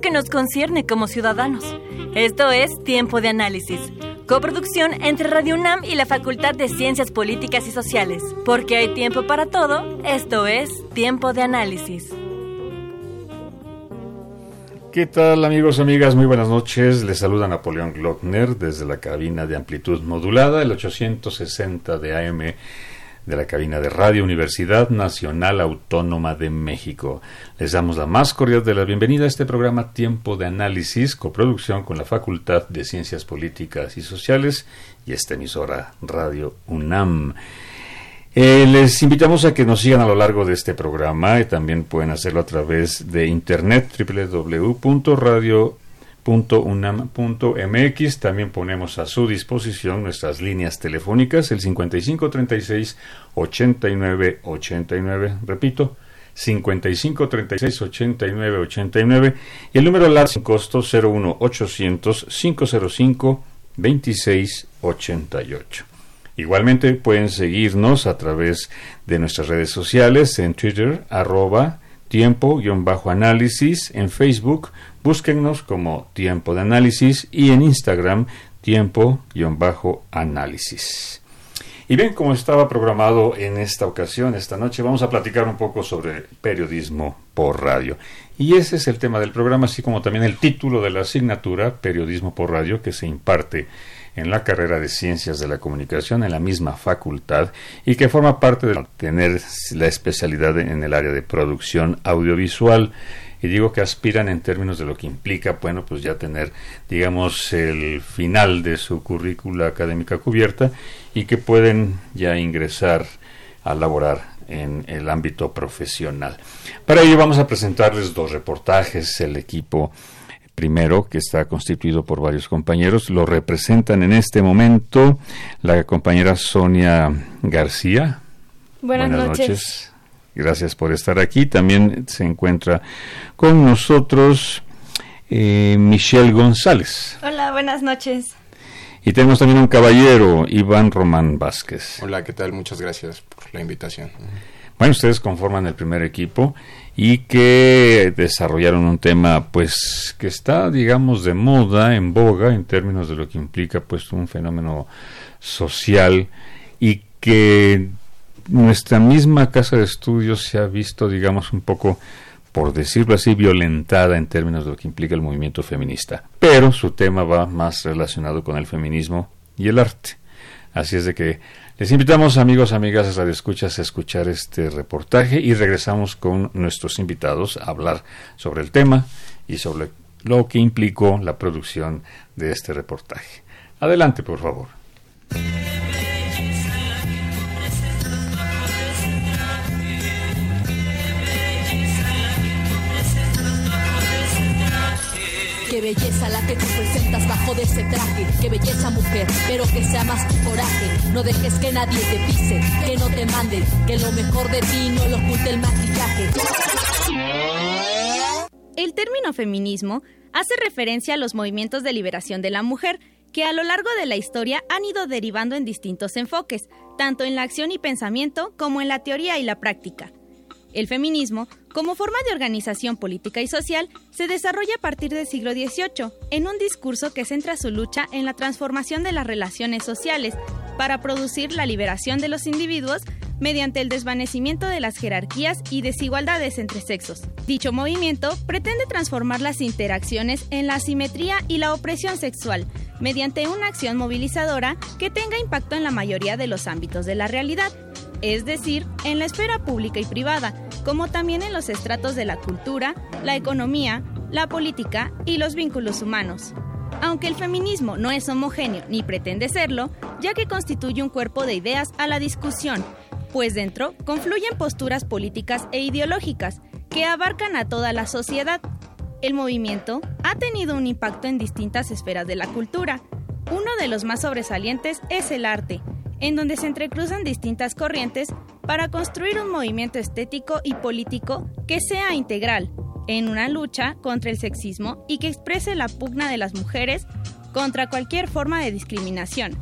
que nos concierne como ciudadanos. Esto es Tiempo de Análisis. Coproducción entre Radio UNAM y la Facultad de Ciencias Políticas y Sociales. Porque hay tiempo para todo, esto es Tiempo de Análisis. ¿Qué tal amigos, amigas? Muy buenas noches. Les saluda Napoleón Glockner desde la cabina de amplitud modulada, el 860 de AM de la cabina de Radio Universidad Nacional Autónoma de México. Les damos la más cordial de la bienvenida a este programa Tiempo de Análisis, coproducción con la Facultad de Ciencias Políticas y Sociales y esta emisora Radio UNAM. Eh, les invitamos a que nos sigan a lo largo de este programa y también pueden hacerlo a través de internet www.radio.unam.mx. También ponemos a su disposición nuestras líneas telefónicas, el 5536 89 89, repito, 55 36 89 89 y el número LAR sin costo 01 800 505 26 88. Igualmente pueden seguirnos a través de nuestras redes sociales en Twitter, arroba tiempo-análisis, en Facebook, búsquennos como tiempo de análisis y en Instagram, tiempo-análisis. Y bien, como estaba programado en esta ocasión, esta noche, vamos a platicar un poco sobre periodismo por radio. Y ese es el tema del programa, así como también el título de la asignatura, Periodismo por Radio, que se imparte en la carrera de Ciencias de la Comunicación en la misma facultad y que forma parte de tener la especialidad en el área de producción audiovisual. Y digo que aspiran en términos de lo que implica, bueno, pues ya tener, digamos, el final de su currícula académica cubierta y que pueden ya ingresar a laborar en el ámbito profesional. Para ello vamos a presentarles dos reportajes, el equipo primero, que está constituido por varios compañeros. Lo representan en este momento la compañera Sonia García. Buenas, noches. Gracias por estar aquí. También se encuentra con nosotros eh, Michelle González. Hola, buenas noches. Y tenemos también un caballero, Iván Román Vázquez. Hola, ¿qué tal? Muchas gracias por la invitación. Bueno, ustedes conforman el primer equipo y que desarrollaron un tema pues que está digamos de moda, en boga en términos de lo que implica pues un fenómeno social y que nuestra misma casa de estudios se ha visto digamos un poco por decirlo así, violentada en términos de lo que implica el movimiento feminista. Pero su tema va más relacionado con el feminismo y el arte. Así es de que les invitamos, amigos, amigas, a Escuchas, a escuchar este reportaje y regresamos con nuestros invitados a hablar sobre el tema y sobre lo que implicó la producción de este reportaje. Adelante, por favor. Qué belleza la que tú presentas el. El término feminismo hace referencia a los movimientos de liberación de la mujer que a lo largo de la historia han ido derivando en distintos enfoques, tanto en la acción y pensamiento como en la teoría y la práctica. El feminismo, como forma de organización política y social, se desarrolla a partir del siglo XVIII, en un discurso que centra su lucha en la transformación de las relaciones sociales, para producir la liberación de los individuos mediante el desvanecimiento de las jerarquías y desigualdades entre sexos. Dicho movimiento pretende transformar las interacciones en la asimetría y la opresión sexual, mediante una acción movilizadora que tenga impacto en la mayoría de los ámbitos de la realidad, es decir, en la esfera pública y privada, como también en los estratos de la cultura, la economía, la política y los vínculos humanos. Aunque el feminismo no es homogéneo ni pretende serlo, ya que constituye un cuerpo de ideas a la discusión, pues dentro confluyen posturas políticas e ideológicas que abarcan a toda la sociedad. El movimiento ha tenido un impacto en distintas esferas de la cultura. Uno de los más sobresalientes es el arte, en donde se entrecruzan distintas corrientes para construir un movimiento estético y político que sea integral, en una lucha contra el sexismo y que exprese la pugna de las mujeres contra cualquier forma de discriminación.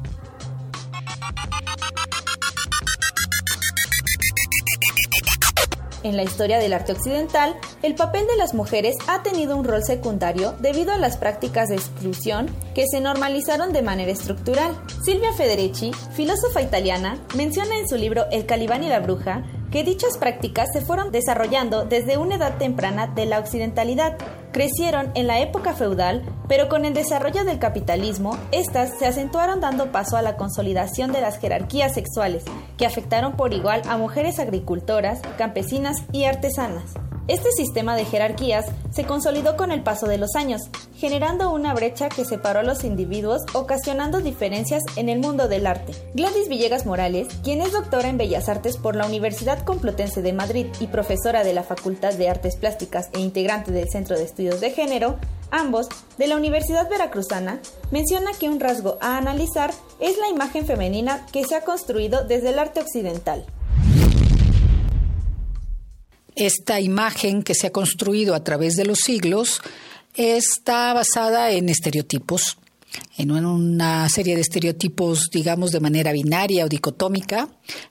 En la historia del arte occidental, el papel de las mujeres ha tenido un rol secundario debido a las prácticas de exclusión que se normalizaron de manera estructural. Silvia Federici, filósofa italiana, menciona en su libro El Calibán y la Bruja que dichas prácticas se fueron desarrollando desde una edad temprana de la occidentalidad. Crecieron en la época feudal, pero con el desarrollo del capitalismo, estas se acentuaron dando paso a la consolidación de las jerarquías sexuales, que afectaron por igual a mujeres agricultoras, campesinas y artesanas. Este sistema de jerarquías se consolidó con el paso de los años, generando una brecha que separó a los individuos, ocasionando diferencias en el mundo del arte. Gladys Villegas Morales, quien es doctora en Bellas Artes por la Universidad Complutense de Madrid y profesora de la Facultad de Artes Plásticas e integrante del Centro de Estudios de Género, ambos de la Universidad Veracruzana, menciona que un rasgo a analizar es la imagen femenina que se ha construido desde el arte occidental. Esta imagen que se ha construido a través de los siglos está basada en estereotipos, en una serie de estereotipos, digamos, de manera binaria o dicotómica,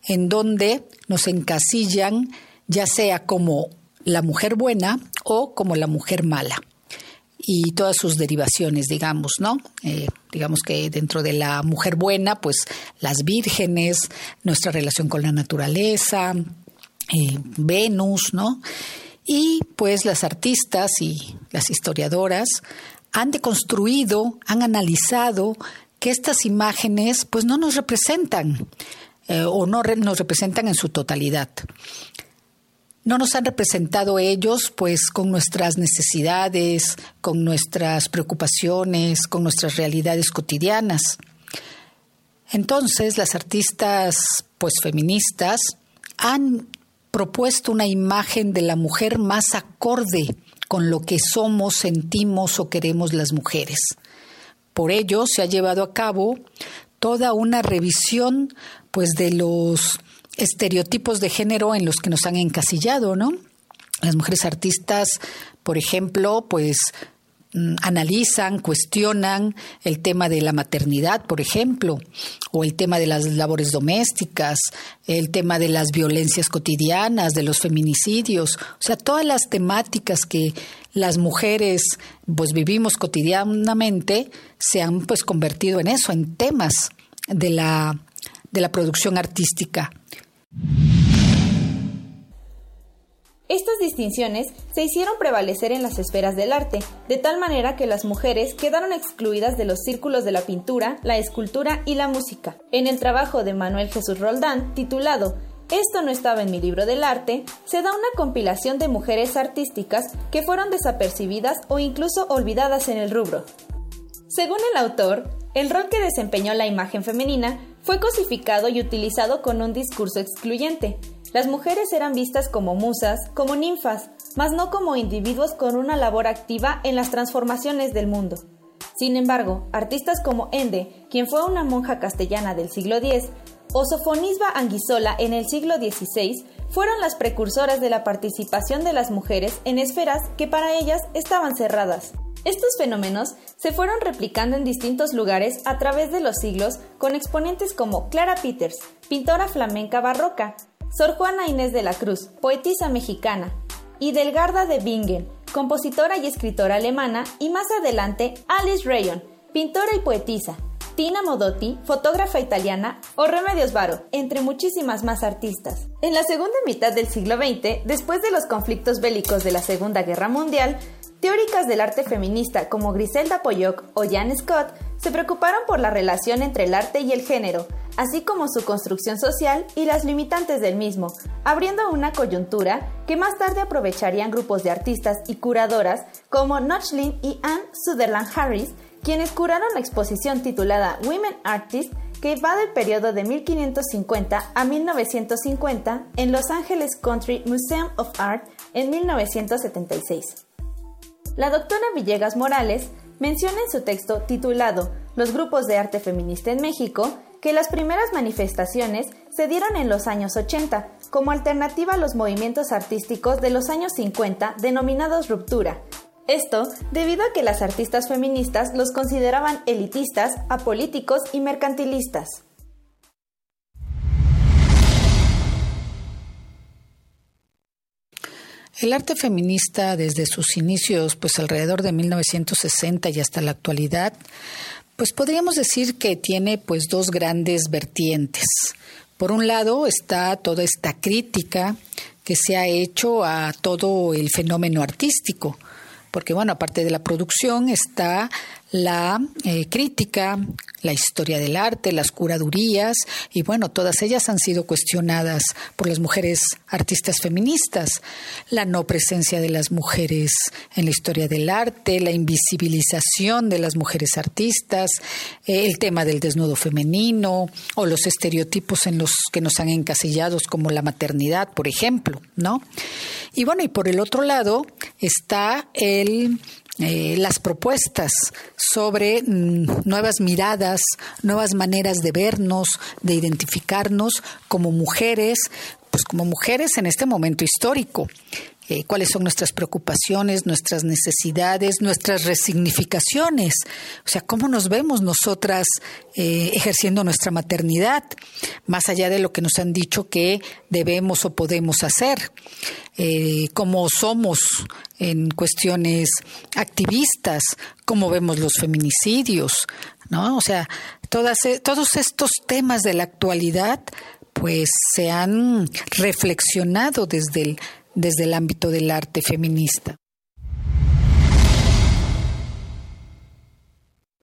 en donde nos encasillan ya sea como la mujer buena o como la mujer mala y todas sus derivaciones, digamos, ¿no? Eh, digamos que dentro de la mujer buena, pues las vírgenes, nuestra relación con la naturaleza, eh, Venus, ¿no? Y pues las artistas y las historiadoras han deconstruido, han analizado que estas imágenes pues no nos representan eh, o no nos representan en su totalidad. No nos han representado ellos pues con nuestras necesidades, con nuestras preocupaciones, con nuestras realidades cotidianas. Entonces las artistas pues feministas han propuesto una imagen de la mujer más acorde con lo que somos, sentimos o queremos las mujeres. Por ello se ha llevado a cabo toda una revisión pues de los estereotipos de género en los que nos han encasillado, ¿no? Las mujeres artistas, por ejemplo, pues analizan, cuestionan el tema de la maternidad, por ejemplo, o el tema de las labores domésticas, el tema de las violencias cotidianas, de los feminicidios, o sea, todas las temáticas que las mujeres pues vivimos cotidianamente se han pues convertido en eso, en temas de la de la producción artística. Estas distinciones se hicieron prevalecer en las esferas del arte, de tal manera que las mujeres quedaron excluidas de los círculos de la pintura, la escultura y la música. En el trabajo de Manuel Jesús Roldán, titulado Esto no estaba en mi libro del arte, se da una compilación de mujeres artísticas que fueron desapercibidas o incluso olvidadas en el rubro. Según el autor, el rol que desempeñó la imagen femenina fue cosificado y utilizado con un discurso excluyente, las mujeres eran vistas como musas, como ninfas, mas no como individuos con una labor activa en las transformaciones del mundo. Sin embargo, artistas como Ende, quien fue una monja castellana del siglo X, o Sofonisba Anguisola en el siglo XVI, fueron las precursoras de la participación de las mujeres en esferas que para ellas estaban cerradas. Estos fenómenos se fueron replicando en distintos lugares a través de los siglos con exponentes como Clara Peters, pintora flamenca barroca, Sor Juana Inés de la Cruz, poetisa mexicana, y Delgarda de Bingen, compositora y escritora alemana, y más adelante Alice Rayon, pintora y poetisa. Tina Modotti, fotógrafa italiana, o Remedios Varo, entre muchísimas más artistas. En la segunda mitad del siglo XX, después de los conflictos bélicos de la Segunda Guerra Mundial, teóricas del arte feminista como Griselda Pollock o Jan Scott se preocuparon por la relación entre el arte y el género, así como su construcción social y las limitantes del mismo, abriendo una coyuntura que más tarde aprovecharían grupos de artistas y curadoras como Notchlin y Anne Sutherland Harris, quienes curaron la exposición titulada Women Artists que va del periodo de 1550 a 1950 en Los Angeles Country Museum of Art en 1976. La doctora Villegas Morales menciona en su texto titulado Los grupos de arte feminista en México que las primeras manifestaciones se dieron en los años 80 como alternativa a los movimientos artísticos de los años 50 denominados ruptura. Esto debido a que las artistas feministas los consideraban elitistas, apolíticos y mercantilistas. El arte feminista desde sus inicios, pues alrededor de 1960 y hasta la actualidad, pues podríamos decir que tiene pues dos grandes vertientes. Por un lado está toda esta crítica que se ha hecho a todo el fenómeno artístico, porque bueno, aparte de la producción está la eh, crítica, la historia del arte, las curadurías, y bueno, todas ellas han sido cuestionadas por las mujeres artistas feministas. La no presencia de las mujeres en la historia del arte, la invisibilización de las mujeres artistas, eh, el tema del desnudo femenino o los estereotipos en los que nos han encasillados como la maternidad, por ejemplo, ¿no? Y bueno, y por el otro lado está el eh, las propuestas sobre mm, nuevas miradas, nuevas maneras de vernos, de identificarnos como mujeres, pues como mujeres en este momento histórico. Eh, cuáles son nuestras preocupaciones, nuestras necesidades, nuestras resignificaciones, o sea, cómo nos vemos nosotras eh, ejerciendo nuestra maternidad, más allá de lo que nos han dicho que debemos o podemos hacer, eh, cómo somos en cuestiones activistas, cómo vemos los feminicidios, ¿no? O sea, todas, todos estos temas de la actualidad pues se han reflexionado desde el desde el ámbito del arte feminista.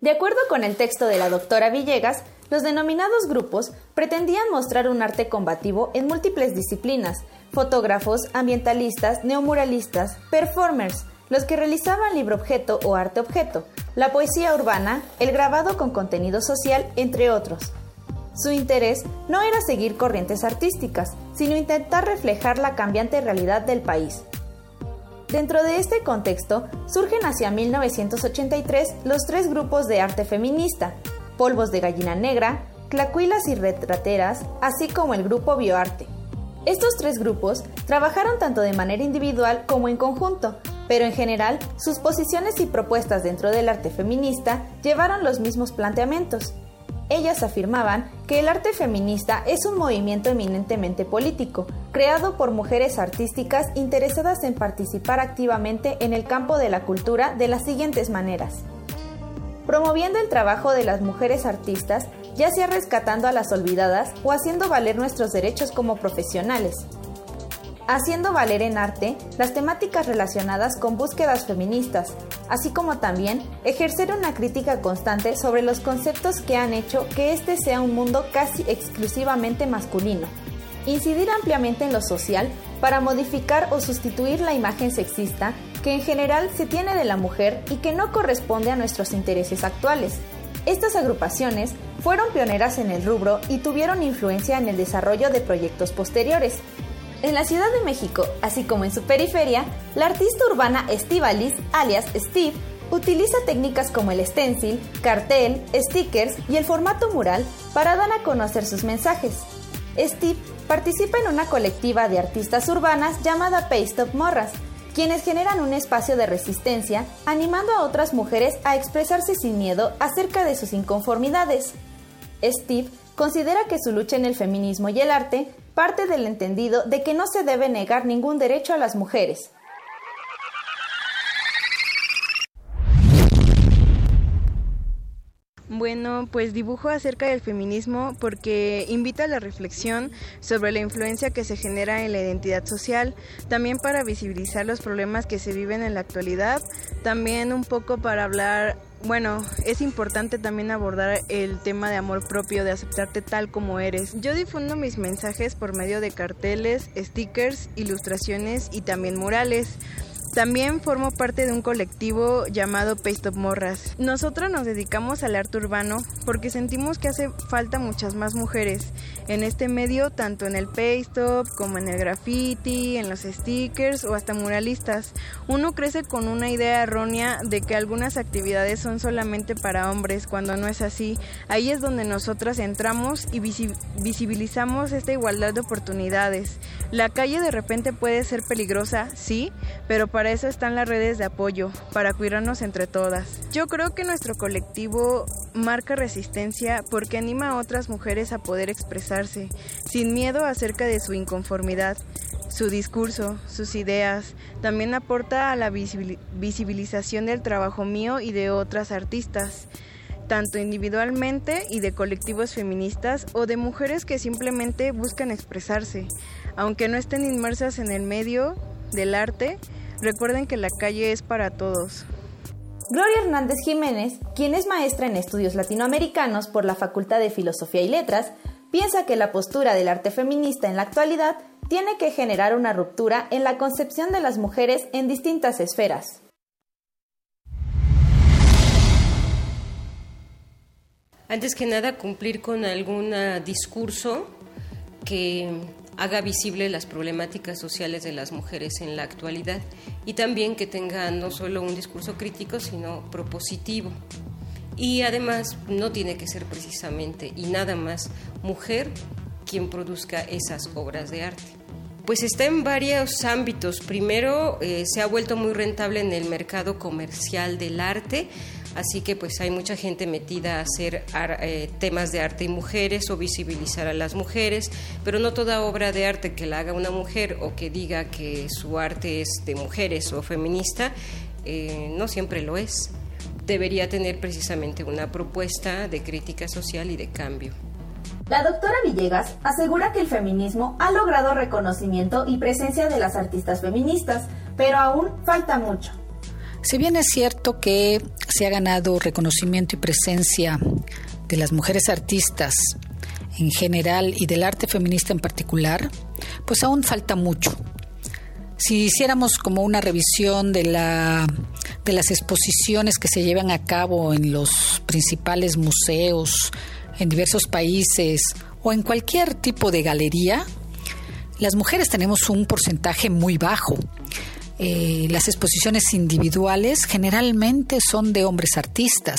De acuerdo con el texto de la doctora Villegas, los denominados grupos pretendían mostrar un arte combativo en múltiples disciplinas, fotógrafos, ambientalistas, neomuralistas, performers, los que realizaban libro objeto o arte objeto, la poesía urbana, el grabado con contenido social, entre otros. Su interés no era seguir corrientes artísticas, sino intentar reflejar la cambiante realidad del país. Dentro de este contexto, surgen hacia 1983 los tres grupos de arte feminista, Polvos de Gallina Negra, Clacuilas y Retrateras, así como el grupo Bioarte. Estos tres grupos trabajaron tanto de manera individual como en conjunto, pero en general sus posiciones y propuestas dentro del arte feminista llevaron los mismos planteamientos, ellas afirmaban que el arte feminista es un movimiento eminentemente político, creado por mujeres artísticas interesadas en participar activamente en el campo de la cultura de las siguientes maneras. Promoviendo el trabajo de las mujeres artistas, ya sea rescatando a las olvidadas o haciendo valer nuestros derechos como profesionales, haciendo valer en arte las temáticas relacionadas con búsquedas feministas, así como también ejercer una crítica constante sobre los conceptos que han hecho que este sea un mundo casi exclusivamente masculino. Incidir ampliamente en lo social para modificar o sustituir la imagen sexista que en general se tiene de la mujer y que no corresponde a nuestros intereses actuales. Estas agrupaciones fueron pioneras en el rubro y tuvieron influencia en el desarrollo de proyectos posteriores, en la Ciudad de México, así como en su periferia, la artista urbana Estivalis, alias Steve, utiliza técnicas como el stencil, cartel, stickers y el formato mural para dar a conocer sus mensajes. Steve participa en una colectiva de artistas urbanas llamada Paste Up Morras, quienes generan un espacio de resistencia, animando a otras mujeres a expresarse sin miedo acerca de sus inconformidades. Steve considera que su lucha en el feminismo y el arte parte del entendido de que no se debe negar ningún derecho a las mujeres. Bueno, pues dibujo acerca del feminismo porque invita a la reflexión sobre la influencia que se genera en la identidad social, también para visibilizar los problemas que se viven en la actualidad, también un poco para hablar bueno, es importante también abordar el tema de amor propio, de aceptarte tal como eres. Yo difundo mis mensajes por medio de carteles, stickers, ilustraciones y también murales. También formo parte de un colectivo llamado Paste Morras. Nosotros nos dedicamos al arte urbano porque sentimos que hace falta muchas más mujeres en este medio, tanto en el Paste como en el graffiti, en los stickers o hasta muralistas. Uno crece con una idea errónea de que algunas actividades son solamente para hombres, cuando no es así. Ahí es donde nosotras entramos y visibilizamos esta igualdad de oportunidades. La calle de repente puede ser peligrosa, sí, pero para para eso están las redes de apoyo, para cuidarnos entre todas. Yo creo que nuestro colectivo marca resistencia porque anima a otras mujeres a poder expresarse, sin miedo acerca de su inconformidad. Su discurso, sus ideas, también aporta a la visibilización del trabajo mío y de otras artistas tanto individualmente y de colectivos feministas o de mujeres que simplemente buscan expresarse, aunque no estén inmersas en el medio del arte, Recuerden que la calle es para todos. Gloria Hernández Jiménez, quien es maestra en estudios latinoamericanos por la Facultad de Filosofía y Letras, piensa que la postura del arte feminista en la actualidad tiene que generar una ruptura en la concepción de las mujeres en distintas esferas. Antes que nada, cumplir con algún discurso que haga visible las problemáticas sociales de las mujeres en la actualidad y también que tenga no solo un discurso crítico, sino propositivo. Y además no tiene que ser precisamente y nada más mujer quien produzca esas obras de arte. Pues está en varios ámbitos. Primero, eh, se ha vuelto muy rentable en el mercado comercial del arte Así que pues hay mucha gente metida a hacer eh, temas de arte y mujeres o visibilizar a las mujeres, pero no toda obra de arte que la haga una mujer o que diga que su arte es de mujeres o feminista, eh, no siempre lo es. Debería tener precisamente una propuesta de crítica social y de cambio. La doctora Villegas asegura que el feminismo ha logrado reconocimiento y presencia de las artistas feministas, pero aún falta mucho. Si bien es cierto que se ha ganado reconocimiento y presencia de las mujeres artistas en general y del arte feminista en particular, pues aún falta mucho. Si hiciéramos como una revisión de, la, de las exposiciones que se llevan a cabo en los principales museos en diversos países o en cualquier tipo de galería, las mujeres tenemos un porcentaje muy bajo. Eh, las exposiciones individuales generalmente son de hombres artistas.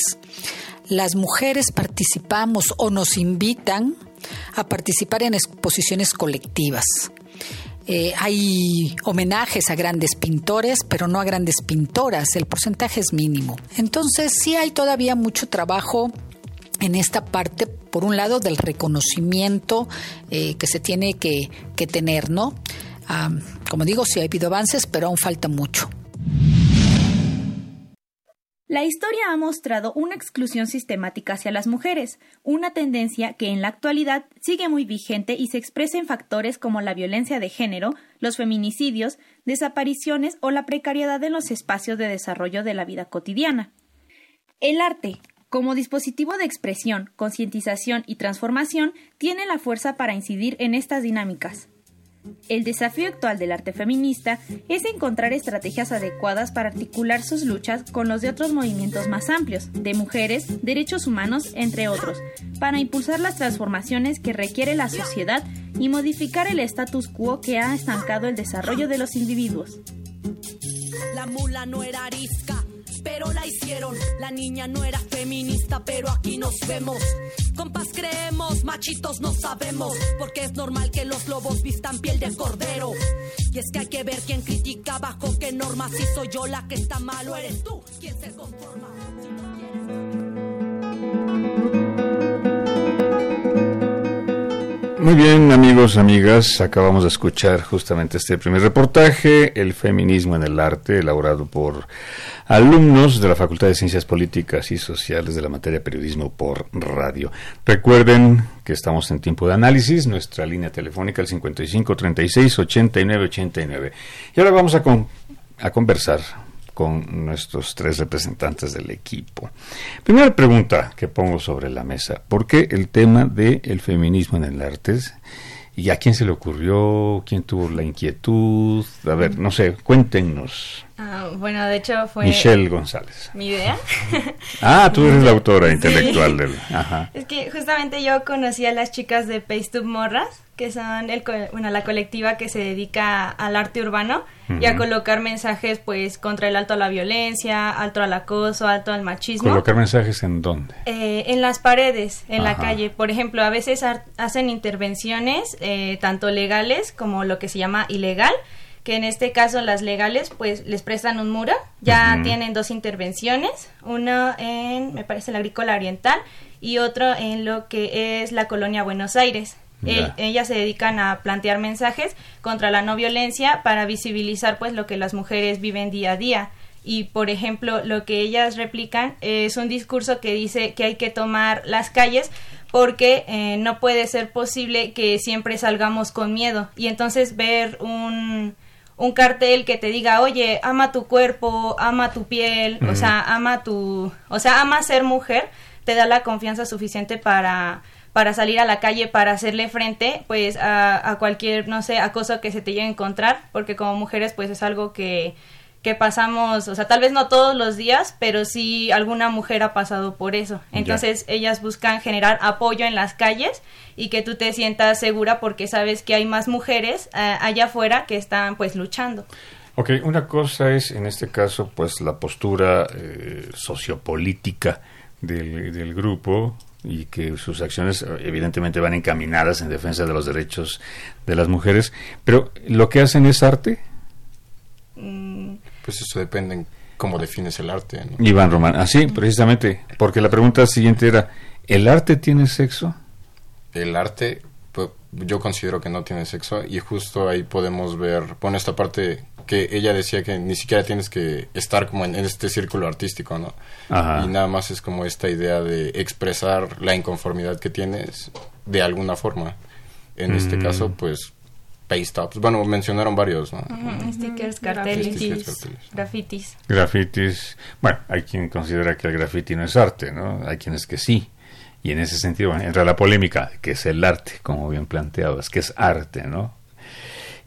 Las mujeres participamos o nos invitan a participar en exposiciones colectivas. Eh, hay homenajes a grandes pintores, pero no a grandes pintoras. El porcentaje es mínimo. Entonces sí hay todavía mucho trabajo en esta parte, por un lado, del reconocimiento eh, que se tiene que, que tener, ¿no? Como digo, sí ha habido avances, pero aún falta mucho. La historia ha mostrado una exclusión sistemática hacia las mujeres, una tendencia que en la actualidad sigue muy vigente y se expresa en factores como la violencia de género, los feminicidios, desapariciones o la precariedad en los espacios de desarrollo de la vida cotidiana. El arte, como dispositivo de expresión, concientización y transformación, tiene la fuerza para incidir en estas dinámicas. El desafío actual del arte feminista es encontrar estrategias adecuadas para articular sus luchas con los de otros movimientos más amplios, de mujeres, derechos humanos, entre otros, para impulsar las transformaciones que requiere la sociedad y modificar el status quo que ha estancado el desarrollo de los individuos. La mula no era arisca pero la hicieron. La niña no era feminista, pero aquí nos vemos. Compas creemos, machitos no sabemos, porque es normal que los lobos vistan piel de cordero. Y es que hay que ver quién critica bajo qué normas, si soy yo la que está mal o eres tú quien se conforma. Muy bien, amigos, amigas, acabamos de escuchar justamente este primer reportaje, El feminismo en el arte, elaborado por alumnos de la Facultad de Ciencias Políticas y Sociales de la materia periodismo por radio. Recuerden que estamos en tiempo de análisis, nuestra línea telefónica el 55 36 89 89. Y ahora vamos a, a conversar con nuestros tres representantes del equipo. Primera pregunta que pongo sobre la mesa, ¿por qué el tema del feminismo en el arte? ¿Y a quién se le ocurrió? ¿Quién tuvo la inquietud? A ver, no sé, cuéntenos. Ah, bueno, de hecho fue... Michelle González. Mi idea. ah, tú eres la autora intelectual del... Ajá. Es que justamente yo conocí a las chicas de Paste Morras, que son el, bueno, la colectiva que se dedica al arte urbano y a colocar mensajes pues contra el alto a la violencia, alto al acoso, alto al machismo. ¿Colocar mensajes en dónde? Eh, en las paredes, en la calle. Por ejemplo, a veces hacen intervenciones eh, tanto legales como lo que se llama ilegal que en este caso las legales pues les prestan un muro, ya tienen dos intervenciones, una en, me parece, la agrícola oriental y otro en lo que es la colonia Buenos Aires. ellas se dedican a plantear mensajes contra la no violencia para visibilizar pues lo que las mujeres viven día a día. Y por ejemplo, lo que ellas replican es un discurso que dice que hay que tomar las calles porque eh, no puede ser posible que siempre salgamos con miedo. Y entonces ver un, un cartel que te diga, oye, ama tu cuerpo, ama tu piel, o sea, ama tu, o sea, ama ser mujer, te da la confianza suficiente para para salir a la calle para hacerle frente pues a, a cualquier no sé acoso que se te llegue a encontrar porque como mujeres pues es algo que que pasamos, o sea, tal vez no todos los días, pero sí alguna mujer ha pasado por eso. Entonces ellas buscan generar apoyo en las calles y que tú te sientas segura porque sabes que hay más mujeres eh, allá afuera que están pues luchando. Ok, una cosa es en este caso pues la postura eh, sociopolítica del, del grupo y que sus acciones evidentemente van encaminadas en defensa de los derechos de las mujeres, pero lo que hacen es arte. Mm, pues eso depende en cómo defines el arte. Iván Román, así, precisamente, porque la pregunta siguiente era, ¿el arte tiene sexo? El arte, pues, yo considero que no tiene sexo y justo ahí podemos ver, bueno, esta parte que ella decía que ni siquiera tienes que estar como en, este círculo artístico, ¿no? Y nada más es como esta idea de expresar la inconformidad que tienes de alguna forma. En este mm. caso, pues Paystops. Bueno, mencionaron varios, ¿no? Stickers, carteles, grafitis. Grafitis. Bueno, hay quien considera que el graffiti no es arte, ¿no? Hay quienes que sí. Y en ese sentido entra la polémica, que es el arte, como bien planteado, es que es arte, ¿no?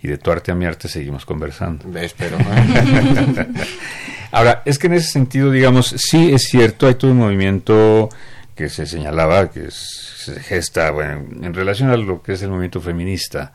Y de tu arte a mi arte seguimos conversando. Espero. Ahora, es que en ese sentido, digamos, sí es cierto, hay todo un movimiento que se señalaba, que se gesta, bueno, en relación a lo que es el movimiento feminista,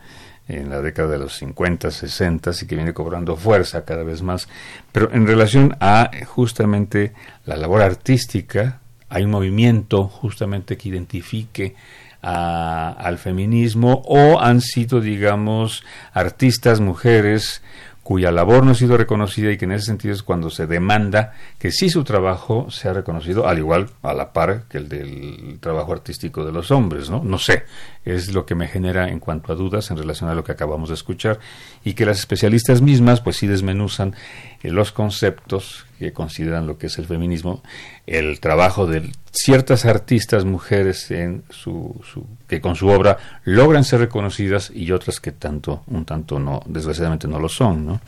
en la década de los 50, 60 y que viene cobrando fuerza cada vez más. Pero en relación a justamente la labor artística, hay un movimiento justamente que identifique al feminismo o han sido, digamos, artistas, mujeres cuya labor no ha sido reconocida y que en ese sentido es cuando se demanda que sí su trabajo sea reconocido, al igual, a la par que el del trabajo artístico de los hombres, ¿no? No sé, es lo que me genera en cuanto a dudas en relación a lo que acabamos de escuchar y que las especialistas mismas pues sí desmenuzan eh, los conceptos que consideran lo que es el feminismo, el trabajo de ciertas artistas mujeres en su, que con su obra logran ser reconocidas y otras que tanto un tanto no desgraciadamente no lo son, ¿no?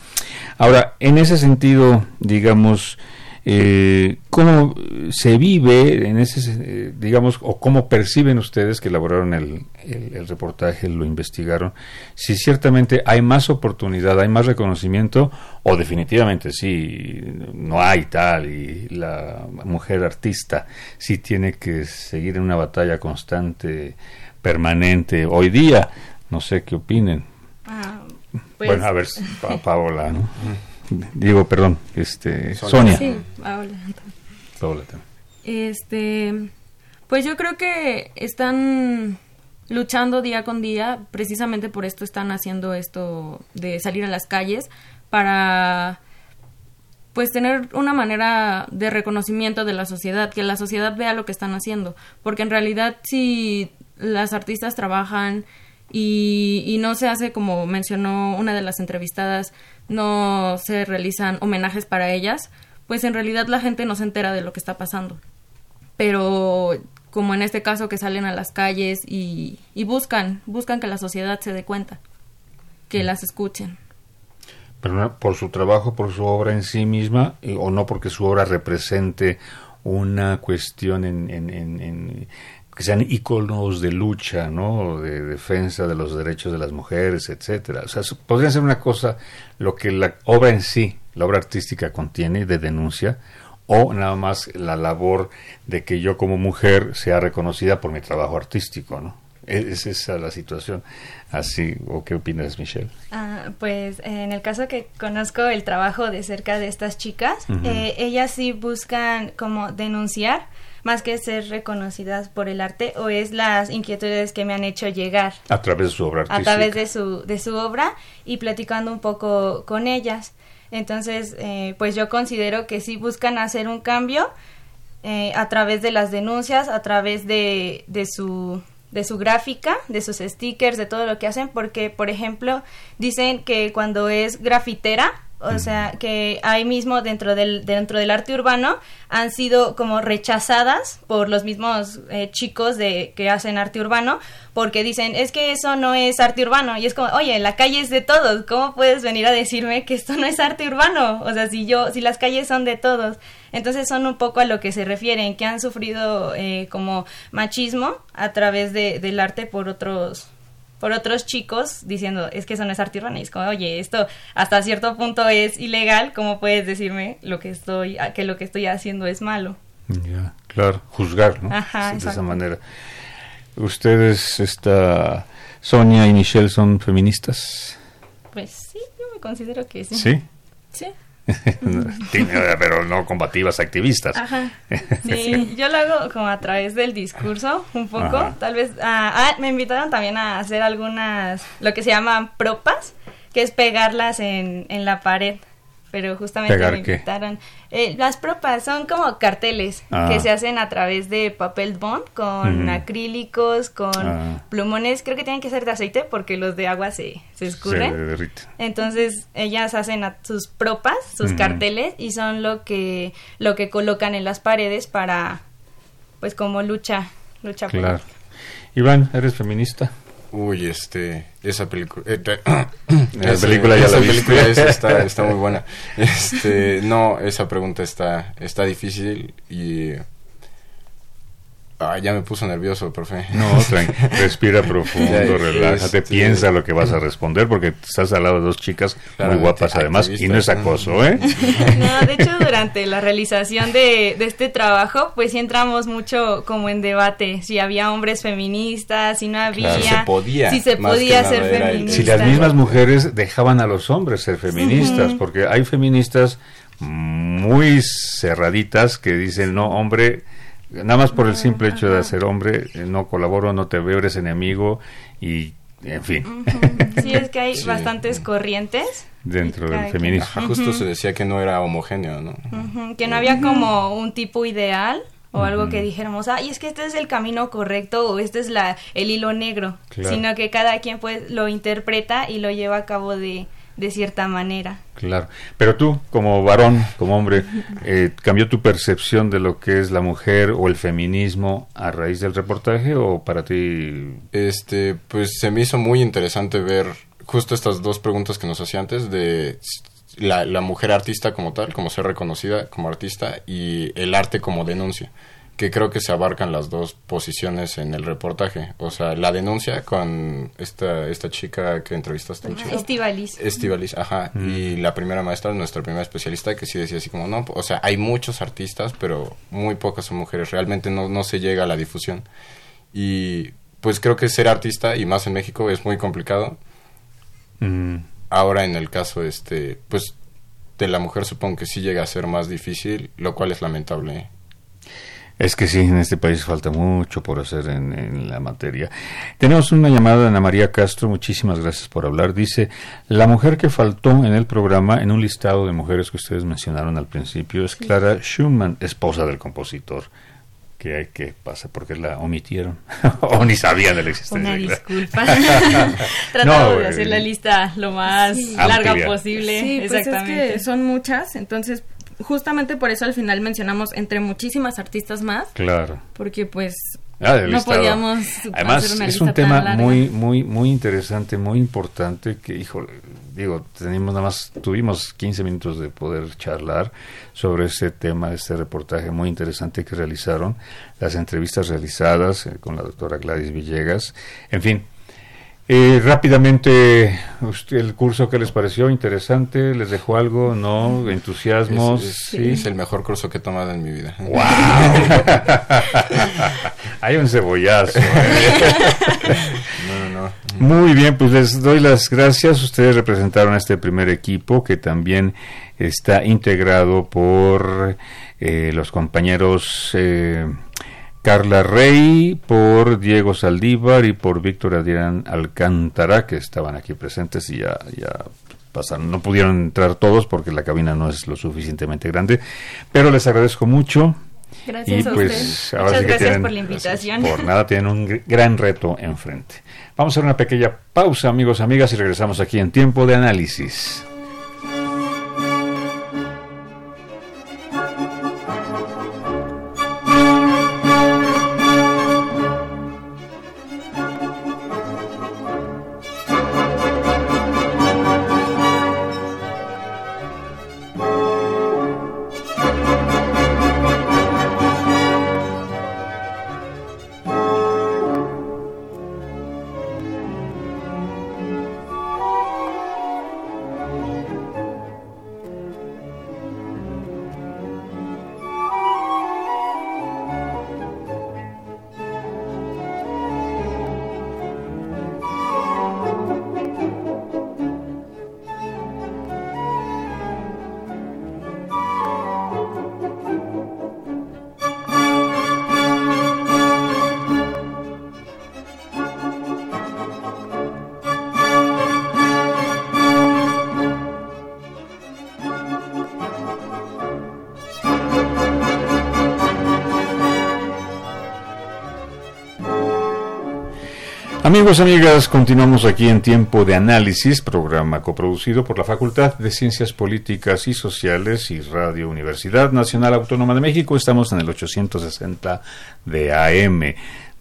Ahora, en ese sentido, digamos eh, ¿Cómo se vive en ese, eh, digamos, o cómo perciben ustedes que elaboraron el, el, reportaje, lo investigaron, si ciertamente hay más oportunidad, hay más reconocimiento, o definitivamente sí, no hay tal, y la mujer artista sí tiene que seguir en una batalla constante, permanente, hoy día, no sé qué opinen. Ah, pues bueno, a ver, Paola, ¿no? Digo, perdón, este, Sonia. Sí, Paola. Este, pues yo creo que están luchando día con día, precisamente por esto están haciendo esto de salir a las calles para pues tener una manera de reconocimiento de la sociedad, que la sociedad vea lo que están haciendo, porque en realidad si las artistas trabajan y, y no se hace como mencionó una de las entrevistadas, no se realizan homenajes para ellas, pues en realidad la gente no se entera de lo que está pasando. Pero como en este caso que salen a las calles y, y buscan, buscan que la sociedad se dé cuenta, que las escuchen. Pero no por su trabajo, por su obra en sí misma, eh, o no porque su obra represente una cuestión en, en, en- en- que sean íconos de lucha, ¿no? De defensa de los derechos de las mujeres, etcétera. O sea, podría ser una cosa lo que la obra en sí, la obra artística contiene de denuncia, o nada más la labor de que yo como mujer sea reconocida por mi trabajo artístico, ¿no? Es, es esa la situación. Así, ¿o qué opinas, Michelle? Ah, pues en el caso que conozco el trabajo de cerca de estas chicas, eh, ellas sí buscan como denunciar más que ser reconocidas por el arte o es las inquietudes que me han hecho llegar A través de su obra a artística. través de su, de su obra y platicando un poco con ellas. Entonces, eh, pues yo considero que sí buscan hacer un cambio eh, a través de las denuncias, a través de, de su de su gráfica, de sus stickers, de todo lo que hacen, porque, por ejemplo, dicen que cuando es grafitera, o sea, que ahí mismo dentro del, dentro del arte urbano han sido como rechazadas por los mismos eh, chicos de que hacen arte urbano, porque dicen, es que eso no es arte urbano, y es como, oye, la calle es de todos, ¿cómo puedes venir a decirme que esto no es arte urbano? O sea, si yo, si las calles son de todos. Entonces son un poco a lo que se refieren, que han sufrido eh, como machismo a través de, del arte por otros por otros chicos diciendo es que eso no es arte y es como oye esto hasta cierto punto es ilegal cómo puedes decirme lo que estoy que lo que estoy haciendo es malo Ya, claro, juzgar, ¿no? Ajá, de esa manera. ¿Ustedes, esta Sonia y Michelle, son feministas? pues sí yo me considero que sí ¿Sí? sí Tímida, pero no combativas, activistas. Ajá. Sí, yo lo hago como a través del discurso, un poco. Ajá. Tal vez. ah, ah, me invitaron también a hacer algunas, lo que se llaman propas, que es pegarlas en, en la pared. Pero justamente ¿Pegar me qué? Eh, las propas son como carteles Ah. que se hacen a través de papel bond, con acrílicos, con Ah. plumones. Creo que tienen que ser de aceite porque los de agua se, se escurren. Se derrite. Entonces ellas hacen a- sus propas, sus carteles y son lo que lo que colocan en las paredes para pues como lucha lucha Claro. Iván, ¿eres feminista? Uy, este, esa película. eh, La película ya esa la viste. película esa está, está muy buena. Este, no, esa pregunta está, está difícil y. Ah, ya me puso nervioso, profe. No, respira profundo, Ya, relájate, este, piensa lo que vas a responder, porque estás al lado de dos chicas muy guapas además, y no es acoso, ¿eh? No, de hecho durante la realización de, de este trabajo pues sí entramos mucho como en debate si había hombres feministas, si no había, Claro. Si se podía, si se ser feminista. Si las mismas mujeres dejaban a los hombres ser feministas, porque hay feministas muy cerraditas que dicen, no, hombre, nada más por el simple hecho de ser hombre, eh, no colaboro, no te veo, eres enemigo y, en fin, Sí, es que hay Sí. bastantes corrientes dentro del feminismo. Ajá, justo se decía que no era homogéneo, ¿no? Ujú, que no había como un tipo ideal o algo que dijéramos, ah, y es que este es el camino correcto o este es la el hilo negro, Claro. sino que cada quien pues lo interpreta y lo lleva a cabo de, de cierta manera. Claro, pero tú como varón, como hombre, eh, ¿cambió tu percepción de lo que es la mujer o el feminismo a raíz del reportaje o para ti? Este, pues se me hizo muy interesante ver justo estas dos preguntas que nos hacía antes de la, la mujer artista como tal, como ser reconocida como artista y el arte como denuncia, que creo que se abarcan las dos posiciones en el reportaje. O sea, la denuncia con esta, esta chica que entrevistaste. Estivalis. Estivalis, ajá. Y la primera maestra, nuestra primera especialista, que sí decía así como, no, o sea, hay muchos artistas, pero muy pocas son mujeres. Realmente no, no se llega a la difusión. Y pues creo que ser artista, y más en México, es muy complicado. Mm, Ahora en el caso, este, pues, de la mujer supongo que sí llega a ser más difícil, lo cual es lamentable. Es que sí, en este país falta mucho por hacer en, en la materia. Tenemos una llamada de Ana María Castro, muchísimas gracias por hablar. Dice, la mujer que faltó en el programa, en un listado de mujeres que ustedes mencionaron al principio, es Clara Schumann, esposa del compositor. ¿Qué, qué pasa? ¿Por qué la omitieron? o ni sabían de la existencia. Una disculpa. No, Tratamos de eh, hacer la lista lo más Sí. larga posible. Sí, pues es Exactamente. que son muchas, entonces justamente por eso al final mencionamos entre muchísimas artistas más, Claro. porque pues Ah, no listado. podíamos Además, hacer una es un tema larga. muy, muy, muy interesante, muy importante que, híjole, digo, tenemos nada más, tuvimos 15 minutos de poder charlar sobre ese tema, este reportaje muy interesante que realizaron, las entrevistas realizadas eh, con la doctora Gladys Villegas, en fin. Eh, rápidamente, usted, el curso, ¿qué les pareció? ¿Interesante? ¿Les dejó algo? ¿No? ¿Entusiasmos? Es, es- ¿Sí? es el mejor curso que he tomado en mi vida. ¡Wow! Hay un cebollazo. ¿eh? No, no, no. Muy bien, pues les doy las gracias. Ustedes representaron a este primer equipo que también está integrado por eh, los compañeros eh, Carla Rey, por Diego Saldívar y por Víctor Adrián Alcántara, que estaban aquí presentes y ya, ya pasaron. No pudieron entrar todos porque la cabina no es lo suficientemente grande, pero les agradezco mucho. Gracias y a pues ahora Muchas sí que gracias tienen- por la invitación. Por nada, tienen un gr- gran reto enfrente. Vamos a hacer una pequeña pausa, amigos, amigas, y regresamos aquí en tiempo de análisis. Amigos, amigas, continuamos aquí en Tiempo de Análisis, programa coproducido por la Facultad de Ciencias Políticas y Sociales y Radio Universidad Nacional Autónoma de México. Estamos en el 860 de AM.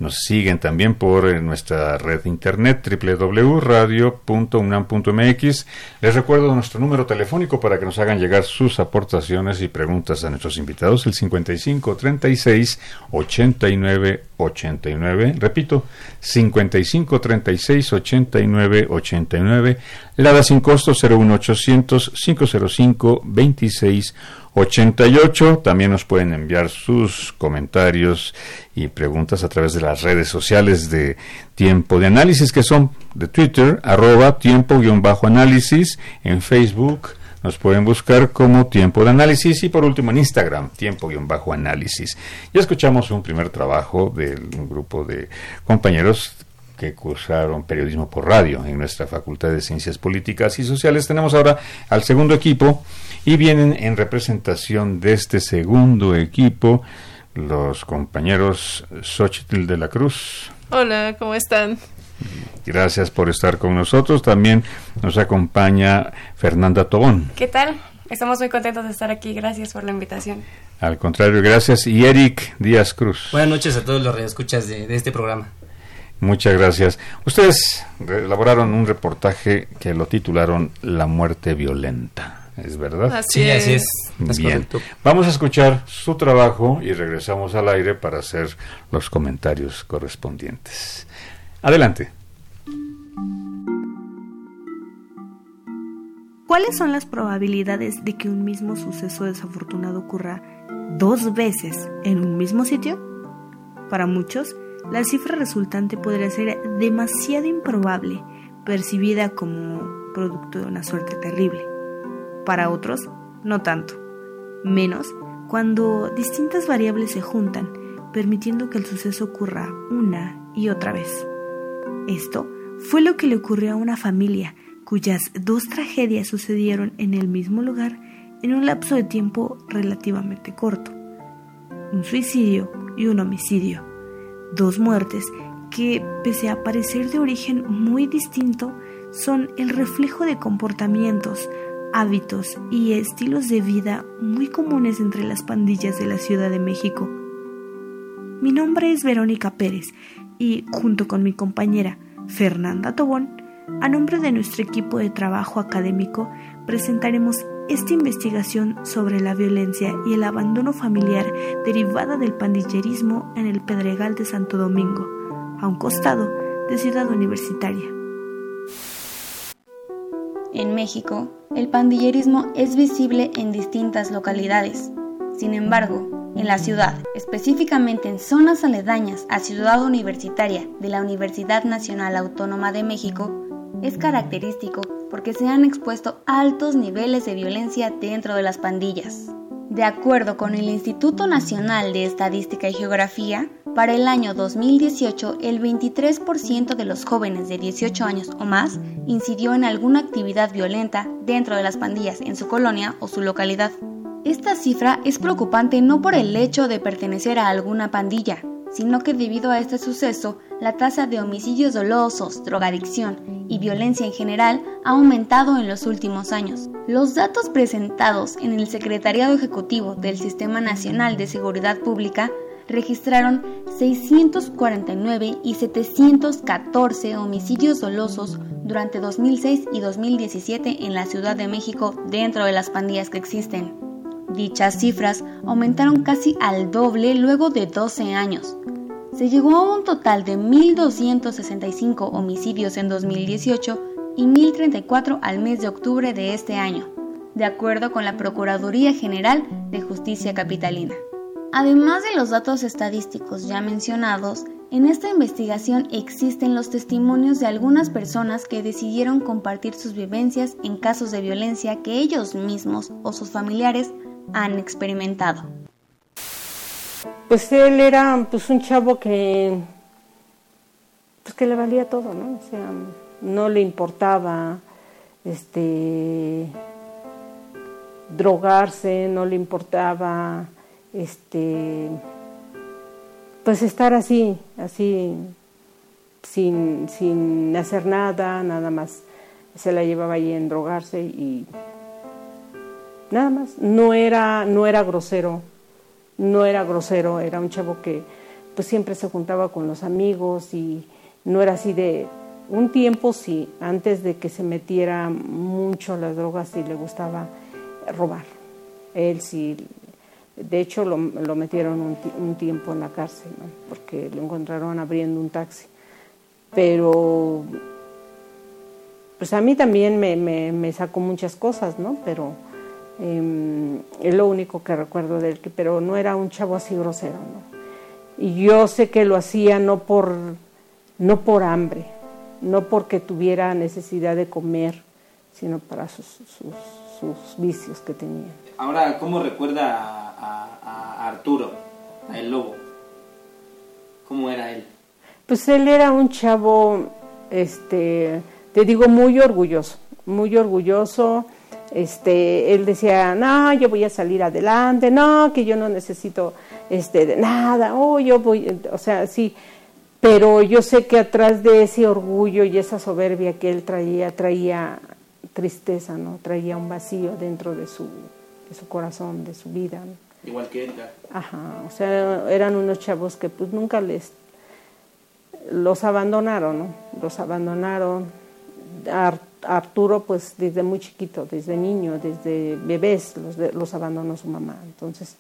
Nos siguen también por eh, nuestra red de internet www.radio.unam.mx. Les recuerdo nuestro número telefónico para que nos hagan llegar sus aportaciones y preguntas a nuestros invitados, el 55 36 89 89. Repito, 55 36 89 89. Lada sin costo 01800 505 26 88. También nos pueden enviar sus comentarios y preguntas a través de las redes sociales de Tiempo de Análisis, que son de Twitter, arroba tiempo-análisis, en Facebook. Nos pueden buscar como Tiempo de Análisis y por último en Instagram, Tiempo-Análisis. Ya escuchamos un primer trabajo de un grupo de compañeros que cursaron periodismo por radio en nuestra Facultad de Ciencias Políticas y Sociales. Tenemos ahora al segundo equipo y vienen en representación de este segundo equipo los compañeros Xochitl de la Cruz. Hola, ¿cómo están? Gracias por estar con nosotros. También nos acompaña Fernanda Tobón. ¿Qué tal? Estamos muy contentos de estar aquí. Gracias por la invitación. Al contrario, gracias. Y Eric Díaz Cruz. Buenas noches a todos los radioescuchas de, de este programa. Muchas gracias. Ustedes elaboraron un reportaje que lo titularon La muerte violenta. ¿Es verdad? Así Sí, así es. es. Es Bien. correcto. Vamos a escuchar su trabajo y regresamos al aire para hacer los comentarios correspondientes. Adelante. ¿Cuáles son las probabilidades de que un mismo suceso desafortunado ocurra dos veces en un mismo sitio? Para muchos, la cifra resultante podría ser demasiado improbable, percibida como producto de una suerte terrible. Para otros, no tanto. Menos cuando distintas variables se juntan, permitiendo que el suceso ocurra una y otra vez. Esto fue lo que le ocurrió a una familia cuyas dos tragedias sucedieron en el mismo lugar en un lapso de tiempo relativamente corto. Un suicidio y un homicidio. Dos muertes que, pese a parecer de origen muy distinto, son el reflejo de comportamientos, hábitos y estilos de vida muy comunes entre las pandillas de la Ciudad de México. Mi nombre es Verónica Pérez y, junto con mi compañera Fernanda Tobón, a nombre de nuestro equipo de trabajo académico, presentaremos esta investigación sobre la violencia y el abandono familiar derivada del pandillerismo en el Pedregal de Santo Domingo, a un costado de Ciudad Universitaria. En México, el pandillerismo es visible en distintas localidades. Sin embargo, en la ciudad, específicamente en zonas aledañas a Ciudad Universitaria de la Universidad Nacional Autónoma de México, es característico porque se han expuesto altos niveles de violencia dentro de las pandillas. De acuerdo con el Instituto Nacional de Estadística y Geografía, para el año 2018 el 23% de los jóvenes de 18 años o más incidió en alguna actividad violenta dentro de las pandillas en su colonia o su localidad. Esta cifra es preocupante no por el hecho de pertenecer a alguna pandilla, sino que debido a este suceso, la tasa de homicidios dolosos, drogadicción y violencia en general ha aumentado en los últimos años. Los datos presentados en el Secretariado Ejecutivo del Sistema Nacional de Seguridad Pública registraron 649 y 714 homicidios dolosos durante 2006 y 2017 en la Ciudad de México dentro de las pandillas que existen. Dichas cifras aumentaron casi al doble luego de 12 años. Se llegó a un total de 1.265 homicidios en 2018 y 1.034 al mes de octubre de este año, de acuerdo con la Procuraduría General de Justicia Capitalina. Además de los datos estadísticos ya mencionados, en esta investigación existen los testimonios de algunas personas que decidieron compartir sus vivencias en casos de violencia que ellos mismos o sus familiares han experimentado. Pues él era pues un chavo que pues que le valía todo, ¿no? O sea, no le importaba este drogarse, no le importaba este pues estar así, así sin, sin hacer nada, nada más se la llevaba ahí en drogarse y nada más. No era, no era grosero, no era grosero, era un chavo que pues siempre se juntaba con los amigos y no era así de un tiempo sí, antes de que se metiera mucho las drogas y le gustaba robar. Él sí, de hecho lo, metieron un, tiempo en la cárcel, porque lo encontraron abriendo un taxi. Pero pues a mí también me, sacó muchas cosas, ¿no? Pero Em, es lo único que recuerdo de él, pero no era un chavo así grosero, ¿no? Y yo sé que lo hacía no por, no por hambre, no porque tuviera necesidad de comer, sino para sus, vicios que tenía. Ahora, ¿cómo recuerda a, Arturo, a el lobo? ¿Cómo era él? Pues él era un chavo, este, te digo, muy orgulloso, muy orgulloso este, él decía, no, yo voy a salir adelante, no, que yo no necesito este, de nada, oh, yo voy, o sea, sí, pero yo sé que atrás de ese orgullo y esa soberbia que él traía, traía tristeza, ¿no? Traía un vacío dentro de su, de su corazón, de su vida. Igual que Edgar. Ajá, o sea, eran unos chavos que pues nunca les, los abandonaron, ¿no? Los abandonaron, Arturo, pues desde muy chiquito, desde niño, desde bebés, los, los abandonó su mamá. Entonces,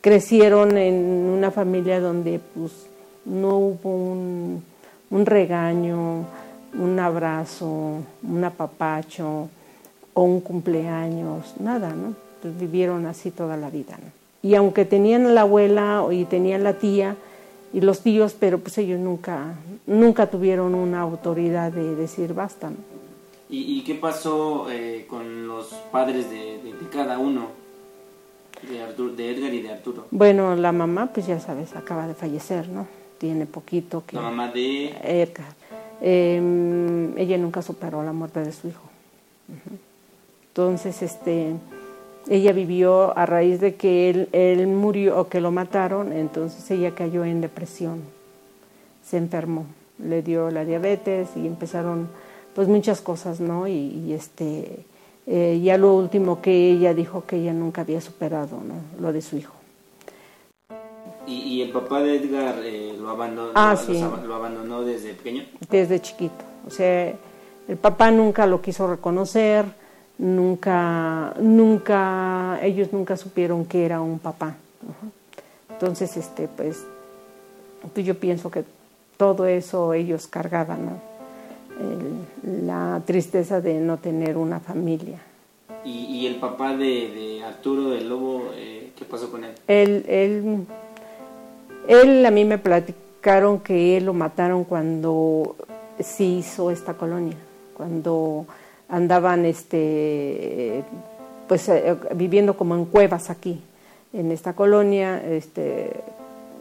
crecieron en una familia donde pues no hubo un, regaño, un abrazo, un apapacho o un cumpleaños, nada, ¿no? Pues, vivieron así toda la vida, Y aunque tenían la abuela y tenían la tía y los tíos, pero pues ellos nunca, nunca tuvieron una autoridad de decir basta, ¿no? ¿Y, qué pasó eh, con los padres de, cada uno? De, de, Edgar y de Arturo. Bueno, la mamá, pues ya sabes, acaba de fallecer, ¿no? Tiene poquito que... La mamá de... Edgar. Em, ella nunca superó la muerte de su hijo. Entonces, este, ella vivió a raíz de que él, él murió o que lo mataron, entonces ella cayó en depresión, se enfermó, le dio la diabetes y empezaron pues muchas cosas, ¿no? Y, este, eh, ya lo último que ella dijo que ella nunca había superado, ¿no? Lo de su hijo. ¿Y, el papá de Edgar eh, lo, abandonó, ah, lo abandonó desde pequeño? Desde chiquito, o sea, el papá nunca lo quiso reconocer, nunca, nunca, ellos nunca supieron que era un papá. Entonces, este, pues, pues, yo pienso que todo eso ellos cargaban, ¿no? la tristeza de no tener una familia. ¿Y, el papá de, Arturo del Lobo, eh, qué pasó con él? Él, él? él a mí me platicaron que él lo mataron cuando se hizo esta colonia, cuando andaban este pues eh, viviendo como en cuevas aquí en esta colonia este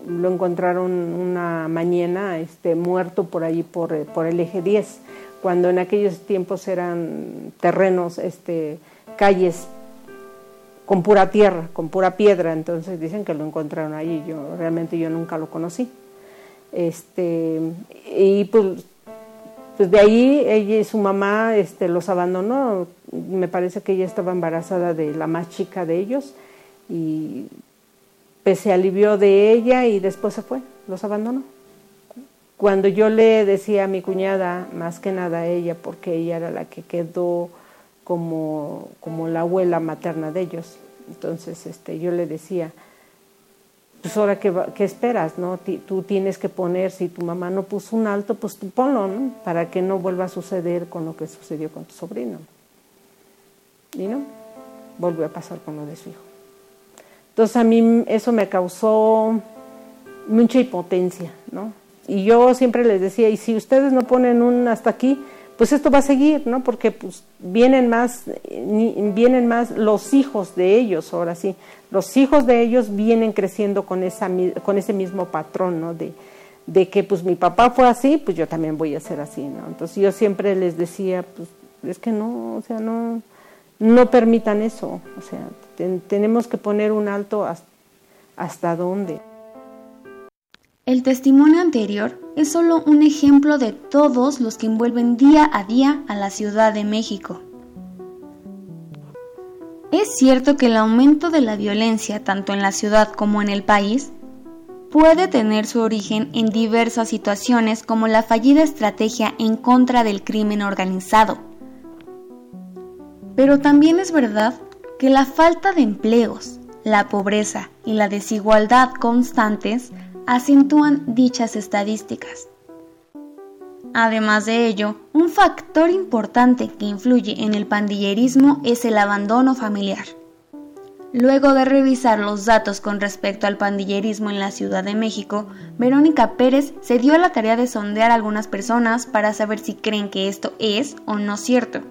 lo encontraron una mañana este muerto por allí por, por el eje 10 cuando en aquellos tiempos eran terrenos este calles con pura tierra con pura piedra entonces dicen que lo encontraron allí yo realmente yo nunca lo conocí. Este y pues pues de ahí ella y su mamá este, los abandonó. Me parece que ella estaba embarazada de la más chica de ellos y pues, se alivió de ella y después se fue, los abandonó. Cuando yo le decía a mi cuñada, más que nada a ella, porque ella era la que quedó como, como la abuela materna de ellos, entonces este, yo le decía, pues ahora qué, qué esperas, ¿no? tú tienes que poner, si tu mamá no puso un alto, pues tú ponlo, ¿no? Para que no vuelva a suceder con lo que sucedió con tu sobrino. Y no, volvió a pasar con lo de su hijo. Entonces a mí eso me causó mucha impotencia, ¿no? Y yo siempre les decía, y si ustedes no ponen un hasta aquí, pues esto va a seguir, ¿no? Porque pues vienen más, vienen más los hijos de ellos, ahora sí, los hijos de ellos vienen creciendo con, esa, con ese mismo patrón, ¿no? De, que pues mi papá fue así, pues yo también voy a ser así, ¿no? Entonces yo siempre les decía, pues es que no, o sea, no, no permitan eso, o sea, tenemos que poner un alto hasta dónde. El testimonio anterior es solo un ejemplo de todos los que envuelven día a día a la Ciudad de México. Es cierto que el aumento de la violencia tanto en la ciudad como en el país puede tener su origen en diversas situaciones como la fallida estrategia en contra del crimen organizado. Pero también es verdad que la falta de empleos, la pobreza y la desigualdad constantes acentúan dichas estadísticas. Además de ello, un factor importante que influye en el pandillerismo es el abandono familiar. Luego de revisar los datos con respecto al pandillerismo en la Ciudad de México, Verónica Pérez se dio a la tarea de sondear a algunas personas para saber si creen que esto es o no cierto.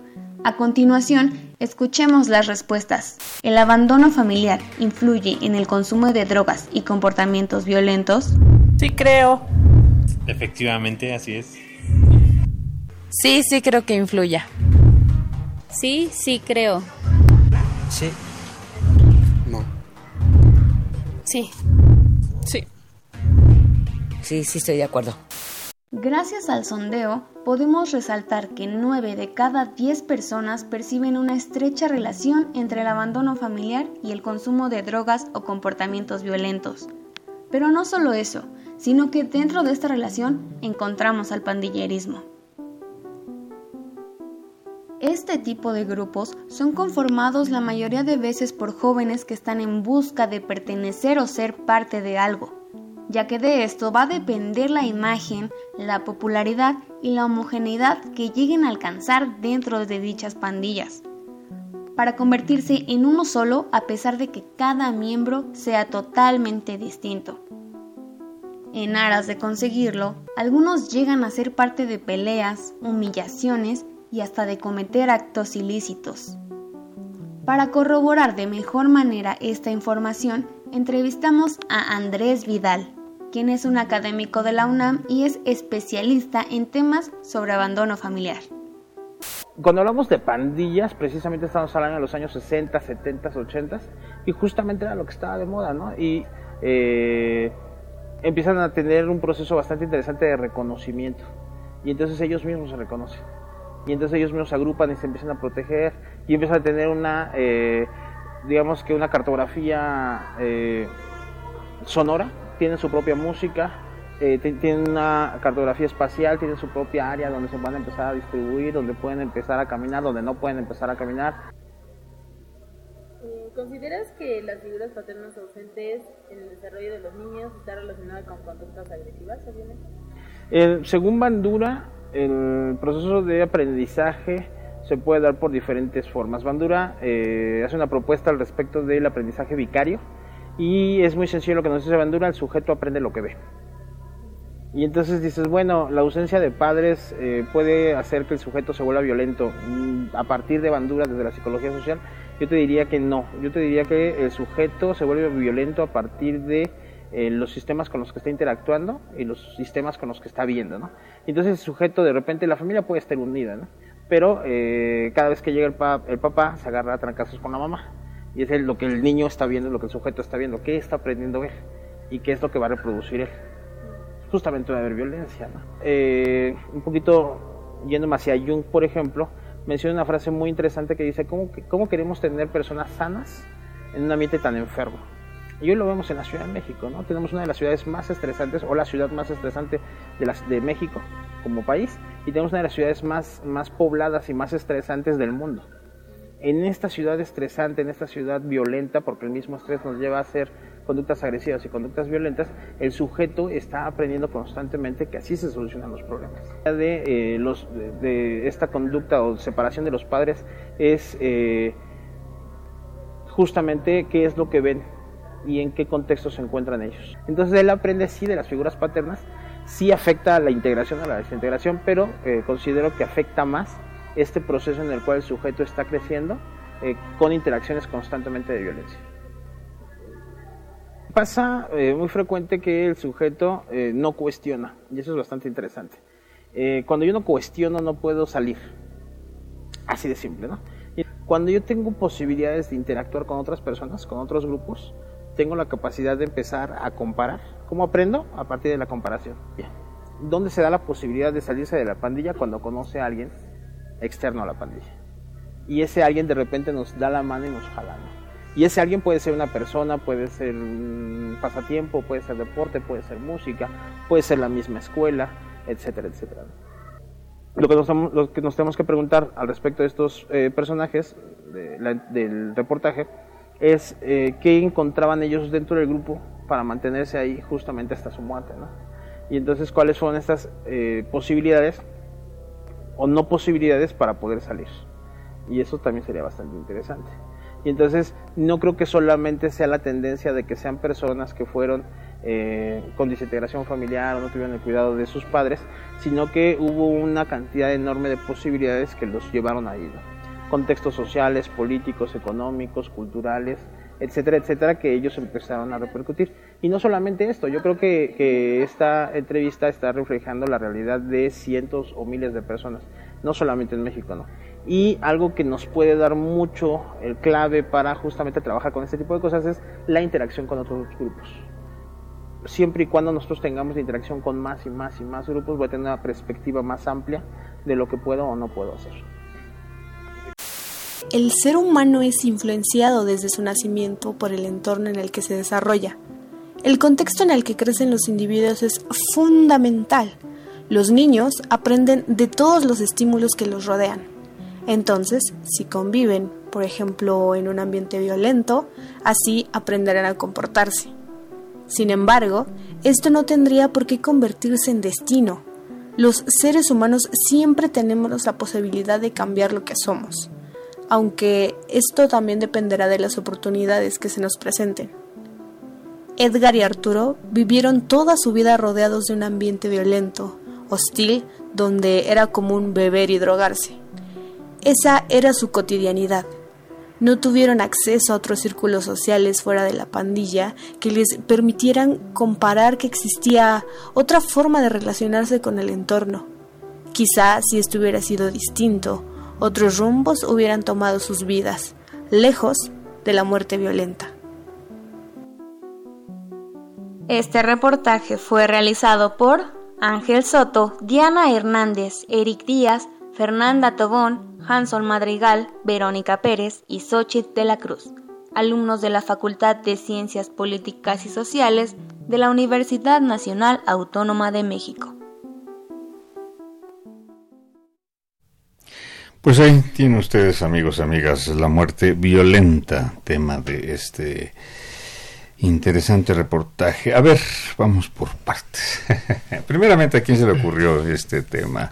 A continuación, escuchemos las respuestas. ¿El abandono familiar influye en el consumo de drogas y comportamientos violentos? Sí, creo. Efectivamente, así es. Sí, sí creo que influya. Sí, sí creo. Sí. No. Sí. Sí. Sí, sí estoy de acuerdo. Gracias al sondeo, podemos resaltar que 9 de cada 10 personas perciben una estrecha relación entre el abandono familiar y el consumo de drogas o comportamientos violentos. Pero no solo eso, sino que dentro de esta relación encontramos al pandillerismo. Este tipo de grupos son conformados la mayoría de veces por jóvenes que están en busca de pertenecer o ser parte de algo, ya que de esto va a depender la imagen, la popularidad y la homogeneidad que lleguen a alcanzar dentro de dichas pandillas, para convertirse en uno solo a pesar de que cada miembro sea totalmente distinto. En aras de conseguirlo, algunos llegan a ser parte de peleas, humillaciones y hasta de cometer actos ilícitos. Para corroborar de mejor manera esta información, entrevistamos a Andrés Vidal, quien es un académico de la UNAM y es especialista en temas sobre abandono familiar. cuando hablamos de pandillas, precisamente estamos hablando de los años 60, 70, 80 y justamente era lo que estaba de moda, ¿no? Y eh, empiezan a tener un proceso bastante interesante de reconocimiento y entonces ellos mismos se reconocen y entonces ellos mismos se agrupan y se empiezan a proteger y empiezan a tener una, eh, digamos que una cartografía eh, sonora, tienen su propia música, eh, tienen una cartografía espacial, tienen su propia área donde se van a empezar a distribuir, donde pueden empezar a caminar, donde no pueden empezar a caminar. ¿Consideras que las figuras paternas ausentes en el desarrollo de los niños están relacionadas con conductas agresivas, según Bandura, el proceso de aprendizaje se puede dar por diferentes formas. Bandura eh, hace una propuesta al respecto del aprendizaje vicario y es muy sencillo lo que nos dice Bandura, el sujeto aprende lo que ve. Y entonces dices, bueno, la ausencia de padres eh, puede hacer que el sujeto se vuelva violento. Mm, a partir de Bandura, desde la psicología social, yo te diría que no. Yo te diría que el sujeto se vuelve violento a partir de eh, los sistemas con los que está interactuando y los sistemas con los que está viendo, ¿no? Entonces el sujeto, de repente, la familia puede estar unida, ¿no? Pero eh, cada vez que llega el, el papá, se agarra a trancazos con la mamá. Y es lo que el niño está viendo, lo que el sujeto está viendo, qué está aprendiendo a ver y qué es lo que va a reproducir él justamente va a haber violencia. Eh, un poquito yéndome hacia Jung, por ejemplo, menciona una frase muy interesante que dice, ¿cómo, ¿cómo queremos tener personas sanas en un ambiente tan enfermo? Y hoy lo vemos en la Ciudad de México, ¿no? Tenemos una de las ciudades más estresantes, o la ciudad más estresante de, las, de México como país, y tenemos una de las ciudades más, más pobladas y más estresantes del mundo. En esta ciudad estresante, en esta ciudad violenta, porque el mismo estrés nos lleva a hacer conductas agresivas y conductas violentas, el sujeto está aprendiendo constantemente que así se solucionan los problemas. De, eh, de, esta conducta o separación de los padres es eh, justamente qué es lo que ven y en qué contexto se encuentran ellos. Entonces él aprende sí de las figuras paternas, sí afecta a la integración, a la desintegración, pero eh, considero que afecta más este proceso en el cual el sujeto está creciendo con interacciones constantemente de violencia. Pasa eh, muy frecuente que el sujeto eh, no cuestiona, y eso es bastante interesante. Eh, cuando yo no cuestiono no puedo salir. Así de simple, ¿no? Y cuando yo tengo posibilidades de interactuar con otras personas, con otros grupos, tengo la capacidad de empezar a comparar. ¿Cómo aprendo? A partir de la comparación. ¿Dónde se da la posibilidad de salirse de la pandilla? Cuando conoce a alguien externo a la pandilla. Y ese alguien de repente nos da la mano y nos jala. Y ese alguien puede ser una persona, puede ser un pasatiempo, puede ser deporte, puede ser música, puede ser la misma escuela, etcétera, etcétera. Lo que nos, lo que nos tenemos que preguntar al respecto de estos eh, personajes del reportaje es eh, qué encontraban ellos dentro del grupo para mantenerse ahí justamente hasta su muerte. ¿no? Y entonces cuáles son estas eh, posibilidades o no posibilidades para poder salir. Y eso también sería bastante interesante. Y entonces no creo que solamente sea la tendencia de que sean personas que fueron eh, con desintegración familiar o no tuvieron el cuidado de sus padres, sino que hubo una cantidad enorme de posibilidades que los llevaron ahí. Contextos sociales, políticos, económicos, culturales, etcétera, etcétera, que ellos empezaron a repercutir. Y no solamente esto, yo creo que, que esta entrevista está reflejando la realidad de cientos o miles de personas, no solamente en México, ¿no? y algo que nos puede dar mucho el clave para justamente trabajar con este tipo de cosas es la interacción con otros grupos. Siempre y cuando nosotros tengamos interacción con más y más y más grupos, voy a tener una perspectiva más amplia de lo que puedo o no puedo hacer. El ser humano es influenciado desde su nacimiento por el entorno en el que se desarrolla. El contexto en el que crecen los individuos es fundamental. Los niños aprenden de todos los estímulos que los rodean entonces, si conviven, por ejemplo, en un ambiente violento, así aprenderán a comportarse. Sin embargo, esto no tendría por qué convertirse en destino. Los seres humanos siempre tenemos la posibilidad de cambiar lo que somos, aunque esto también dependerá de las oportunidades que se nos presenten. Edgar y Arturo vivieron toda su vida rodeados de un ambiente violento, hostil, donde era común beber y drogarse. Esa era su cotidianidad. No tuvieron acceso a otros círculos sociales fuera de la pandilla que les permitieran comparar que existía otra forma de relacionarse con el entorno. Quizá si esto hubiera sido distinto, otros rumbos hubieran tomado sus vidas, lejos de la muerte violenta. Este reportaje fue realizado por Ángel Soto, Diana Hernández, Eric Díaz, Fernanda Tobón, Hanson Madrigal, Verónica Pérez y Xochitl de la Cruz, alumnos de la Facultad de Ciencias Políticas y Sociales de la Universidad Nacional Autónoma de México. Pues ahí tienen ustedes, amigos, amigas, la muerte violenta, tema de este interesante reportaje. A ver, vamos por partes. Primeramente, ¿a quién se le ocurrió este tema?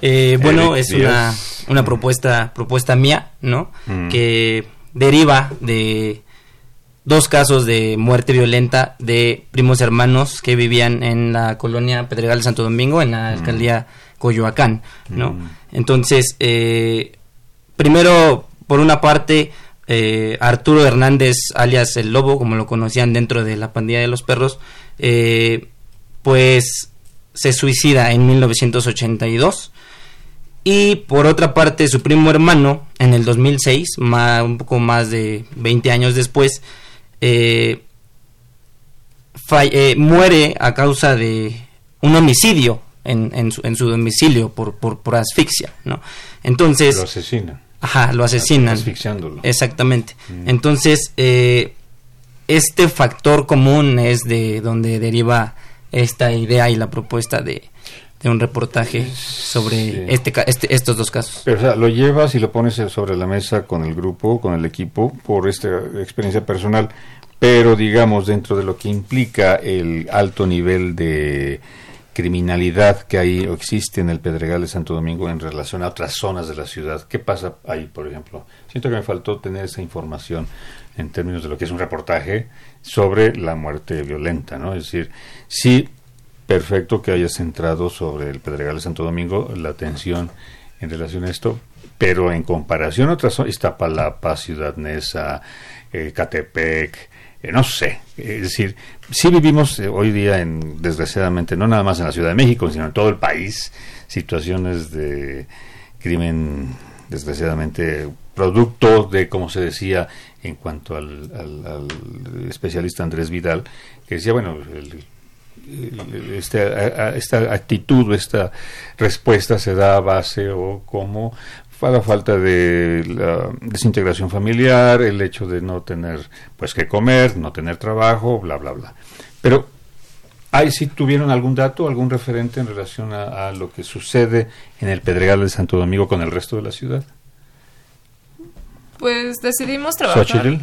Eh, bueno, Eric es una, propuesta, propuesta mía, ¿no? Mm. Que deriva de dos casos de muerte violenta de primos hermanos que vivían en la colonia Pedregal de Santo Domingo, en la alcaldía Coyoacán, ¿no? Mm. Entonces, eh, primero, por una parte, eh, Arturo Hernández, alias El Lobo, como lo conocían dentro de la pandilla de los perros, eh, pues se suicida en 1982. Y por otra parte, su primo hermano, en el 2006, ma- un poco más de 20 años después, eh, muere a causa de un homicidio en, en su, en su domicilio por, por, por asfixia, ¿no? Entonces... Lo asesinan. Ajá, lo asesinan. Asfixiándolo. Exactamente. Mm. Entonces, eh, este factor común es de donde deriva esta idea y la propuesta de, de un reportaje sobre este, ca- este, estos dos casos. Pero, o sea, lo llevas y lo pones sobre la mesa con el grupo, con el equipo, por esta experiencia personal, pero digamos, dentro de lo que implica el alto nivel de criminalidad que hay o existe en el Pedregal de Santo Domingo en relación a otras zonas de la ciudad. ¿Qué pasa ahí, por ejemplo? Siento que me faltó tener esa información en términos de lo que es un reportaje sobre la muerte violenta, ¿no? Es decir, sí, perfecto que hayas centrado sobre el Pedregal de Santo Domingo la atención en relación a esto, pero en comparación a otras zonas, Iztapalapa, Ciudad Neza, eh, Catepec, no sé, es decir, sí vivimos eh, hoy día, en, desgraciadamente, no nada más en la Ciudad de México, sino en todo el país, situaciones de crimen, desgraciadamente, producto de, como se decía, en cuanto al, al- al especialista Andrés Vidal, que decía, bueno, el- este, esta actitud esta respuesta se da a base o como a la falta de desintegración familiar, el hecho de no tener pues que comer, no tener trabajo, bla bla bla. Pero ¿hay si tuvieron algún dato, algún referente en relación a, a lo que sucede en el Pedregal de Santo Domingo con el resto de la ciudad? Pues decidimos trabajar.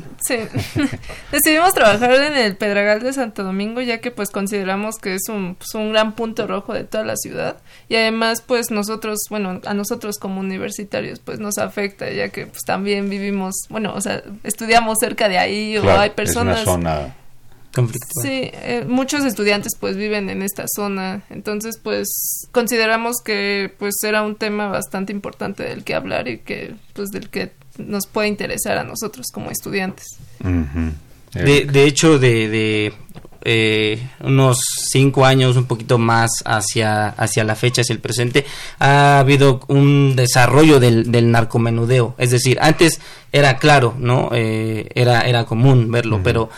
Decidimos trabajar en el Pedregal de Santo Domingo ya que pues consideramos que es un, pues, un gran punto rojo de toda la ciudad y además pues nosotros, bueno, a nosotros como universitarios pues nos afecta ya que pues también vivimos, bueno, o sea, estudiamos cerca de ahí o Claro, hay personas es una zona conflictual. Sí, eh, muchos estudiantes pues viven en esta zona, entonces pues consideramos que pues era un tema bastante importante del que hablar y que pues del que nos puede interesar a nosotros como estudiantes. De, de hecho, de, de, eh, unos cinco años, un poquito más hacia, hacia la fecha, hacia el presente, ha habido un desarrollo del, del narcomenudeo. Es decir, antes era claro, ¿no? Eh, era, era común verlo, pero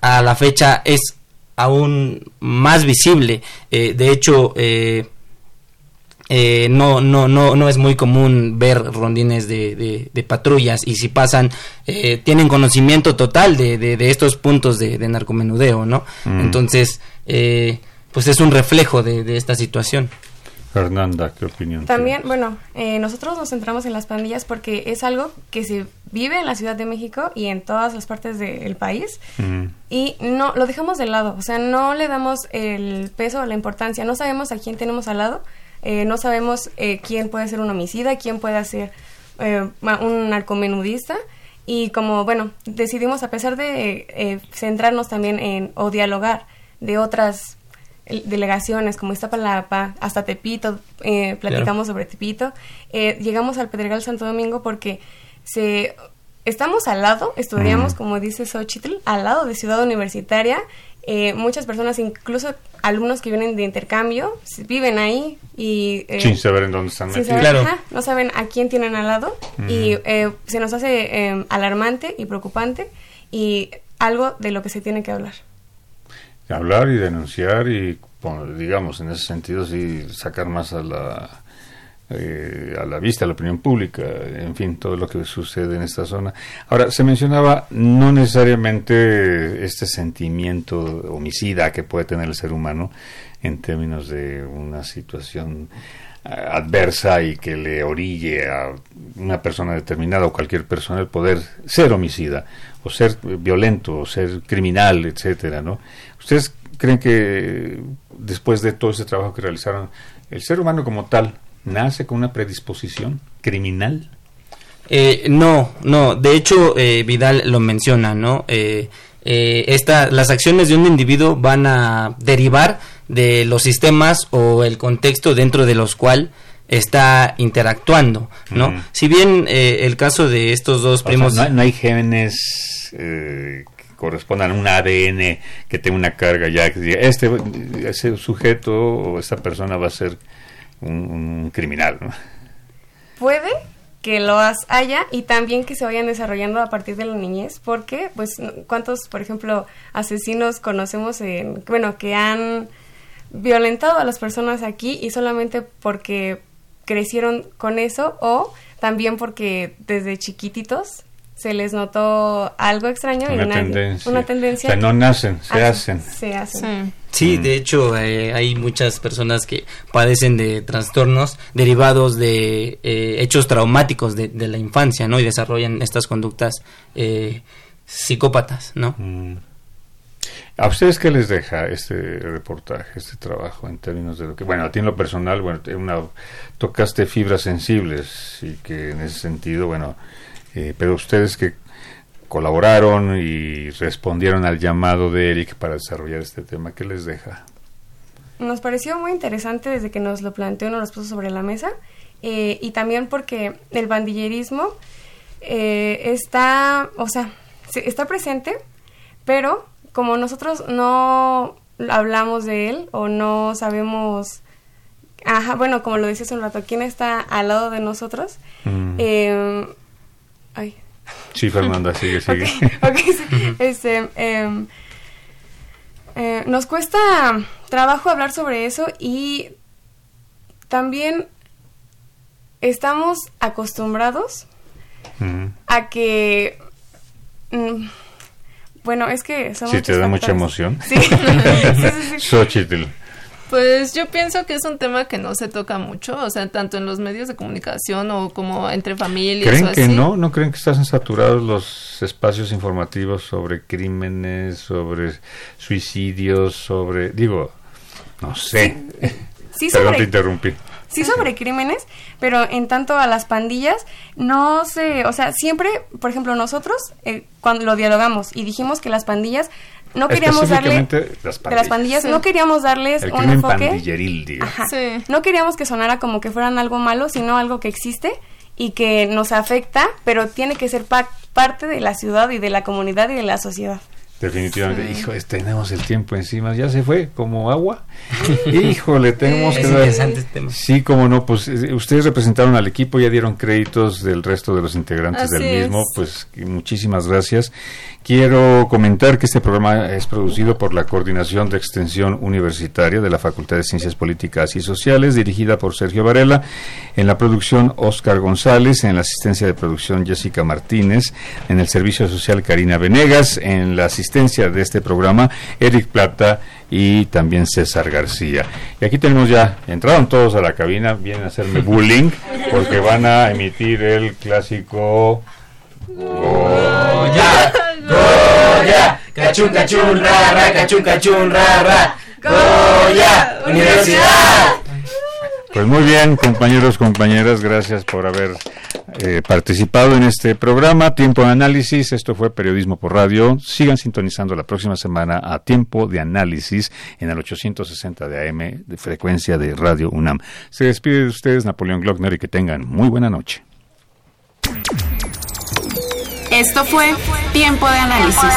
a la fecha es aún más visible. Eh, de hecho, eh, eh, no, no, no, no es muy común ver rondines de, de, de patrullas y si pasan, eh, tienen conocimiento total de, de, de estos puntos de, de narcomenudeo, ¿no? Mm. Entonces, eh, pues es un reflejo de, de esta situación. Fernanda, ¿qué opinión? También, bueno, eh, nosotros nos centramos en las pandillas porque es algo que se vive en la Ciudad de México y en todas las partes del país Mm. y no lo dejamos de lado, o sea, no le damos el peso o la importancia, no sabemos a quién tenemos al lado, eh, no sabemos eh, quién puede ser un homicida, quién puede ser eh, un narcomenudista y como, bueno, decidimos a pesar de eh, centrarnos también en o dialogar de otras eh, delegaciones como Iztapalapa, hasta Tepito, eh, platicamos sobre Tepito, eh, llegamos al Pedregal Santo Domingo porque se estamos al lado, estudiamos, Mm. como dice Xochitl, al lado de Ciudad Universitaria eh, muchas personas, incluso alumnos que vienen de intercambio, viven ahí y... Eh, sin saber en dónde están metidos. claro. no saben a quién tienen al lado y eh, se nos hace em, alarmante y preocupante y algo de lo que se tiene que hablar. Hablar y denunciar y, digamos, en ese sentido, sí, sacar más a la eh, a la vista, a la opinión pública, en fin, todo lo que sucede en esta zona. Ahora, se mencionaba no necesariamente este sentimiento homicida que puede tener el ser humano en términos de una situación eh, adversa y que le orille a una persona determinada o cualquier persona el poder ser homicida o ser violento o ser criminal, etcétera, ¿no? ¿Ustedes creen que después de todo ese trabajo que realizaron, el ser humano como tal nace con una predisposición criminal? Eh, no, no. De hecho, eh, Vidal lo menciona, ¿no? Eh, esta, las acciones de un individuo van a derivar de los sistemas o el contexto dentro de los cuales está interactuando, ¿no? Si bien el caso de estos dos primos... no, hay genes que correspondan a un ADN que tenga una carga ya que diga, este ese sujeto o esta persona va a ser un, criminal. Puede que lo haya y también que se vayan desarrollando a partir de la niñez, porque, pues, ¿cuántos, por ejemplo, asesinos conocemos, en, bueno, que han violentado a las personas aquí y solamente porque crecieron con eso o también porque desde chiquititos se les notó algo extraño una, tendencia. una tendencia. O sea, no nacen, se hacen. Se hacen. Sí, de hecho eh, hay muchas personas que padecen de trastornos derivados de eh, hechos traumáticos de, la infancia, ¿no? Y desarrollan estas conductas eh, psicópatas, ¿no? Mm. ¿A ustedes qué les deja este reportaje, este trabajo en términos de lo que, bueno, a ti en lo personal, bueno, una, tocaste fibras sensibles y que en ese sentido, bueno, eh, pero ustedes que colaboraron y respondieron al llamado de Eric para desarrollar este tema, ¿qué les deja? Nos pareció muy interesante desde que nos lo planteó, nos lo puso sobre la mesa eh, y también porque el bandillerismo eh, está, o sea, está presente, pero como nosotros no hablamos de él o no sabemos Ajá, bueno, como lo decías un rato, ¿quién está al lado de nosotros? Mm. Eh, Ay. Sí, Fernanda, sigue, sigue. Este, em, eh, nos cuesta trabajo hablar sobre eso y también estamos acostumbrados a que... Mm, bueno, es que... Sí, te da mucha emoción. Sí. sí, pues yo pienso que es un tema que no se toca mucho, o sea, tanto en los medios de comunicación o como entre familias. ¿Creen que no? ¿No creen que están saturados los espacios informativos sobre crímenes, sobre suicidios, sobre... Digo, no sé. Sí, Perdón, te interrumpí. Sí, sobre crímenes, pero en tanto a las pandillas, no sé, o sea, siempre, por ejemplo, nosotros, eh, cuando lo dialogamos y dijimos que las pandillas no queríamos darle las de las pandillas no queríamos darles un enfoque. no queríamos que sonara como que fueran algo malo sino algo que existe y que nos afecta pero tiene que ser parte de la ciudad y de la comunidad y de la sociedad Definitivamente, hijo, tenemos el tiempo encima, ya se fue como agua. Híjole, tenemos que dar. Sí, como no, pues eh, ustedes representaron al equipo, ya dieron créditos del resto de los integrantes del mismo, pues muchísimas gracias. Quiero comentar que este programa es producido por la Coordinación de Extensión Universitaria de la Facultad de Ciencias Políticas y Sociales, dirigida por Sergio Varela, en la producción Oscar González, en la asistencia de producción Jessica Martínez, en el servicio social Karina Venegas, en la asistencia de este programa Eric Plata y también César García. Y aquí tenemos ya, entraron todos a la cabina, vienen a hacerme bullying, porque van a emitir el clásico... Goya, cachun cachun rara, cachun cachun rara, Goya, Universidad. Pues muy bien, compañeros, compañeras, gracias por haber eh, participado en este programa, Tiempo de Análisis. Esto fue Periodismo por Radio. Sigan sintonizando la próxima semana a Tiempo de Análisis en el 860 de AM de frecuencia de Radio UNAM. Se despide de ustedes Napoleón Glockner y que tengan muy buena noche. Esto fue Tiempo de Análisis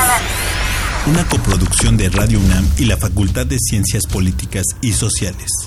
una coproducción de Radio UNAM y la Facultad de Ciencias Políticas y Sociales.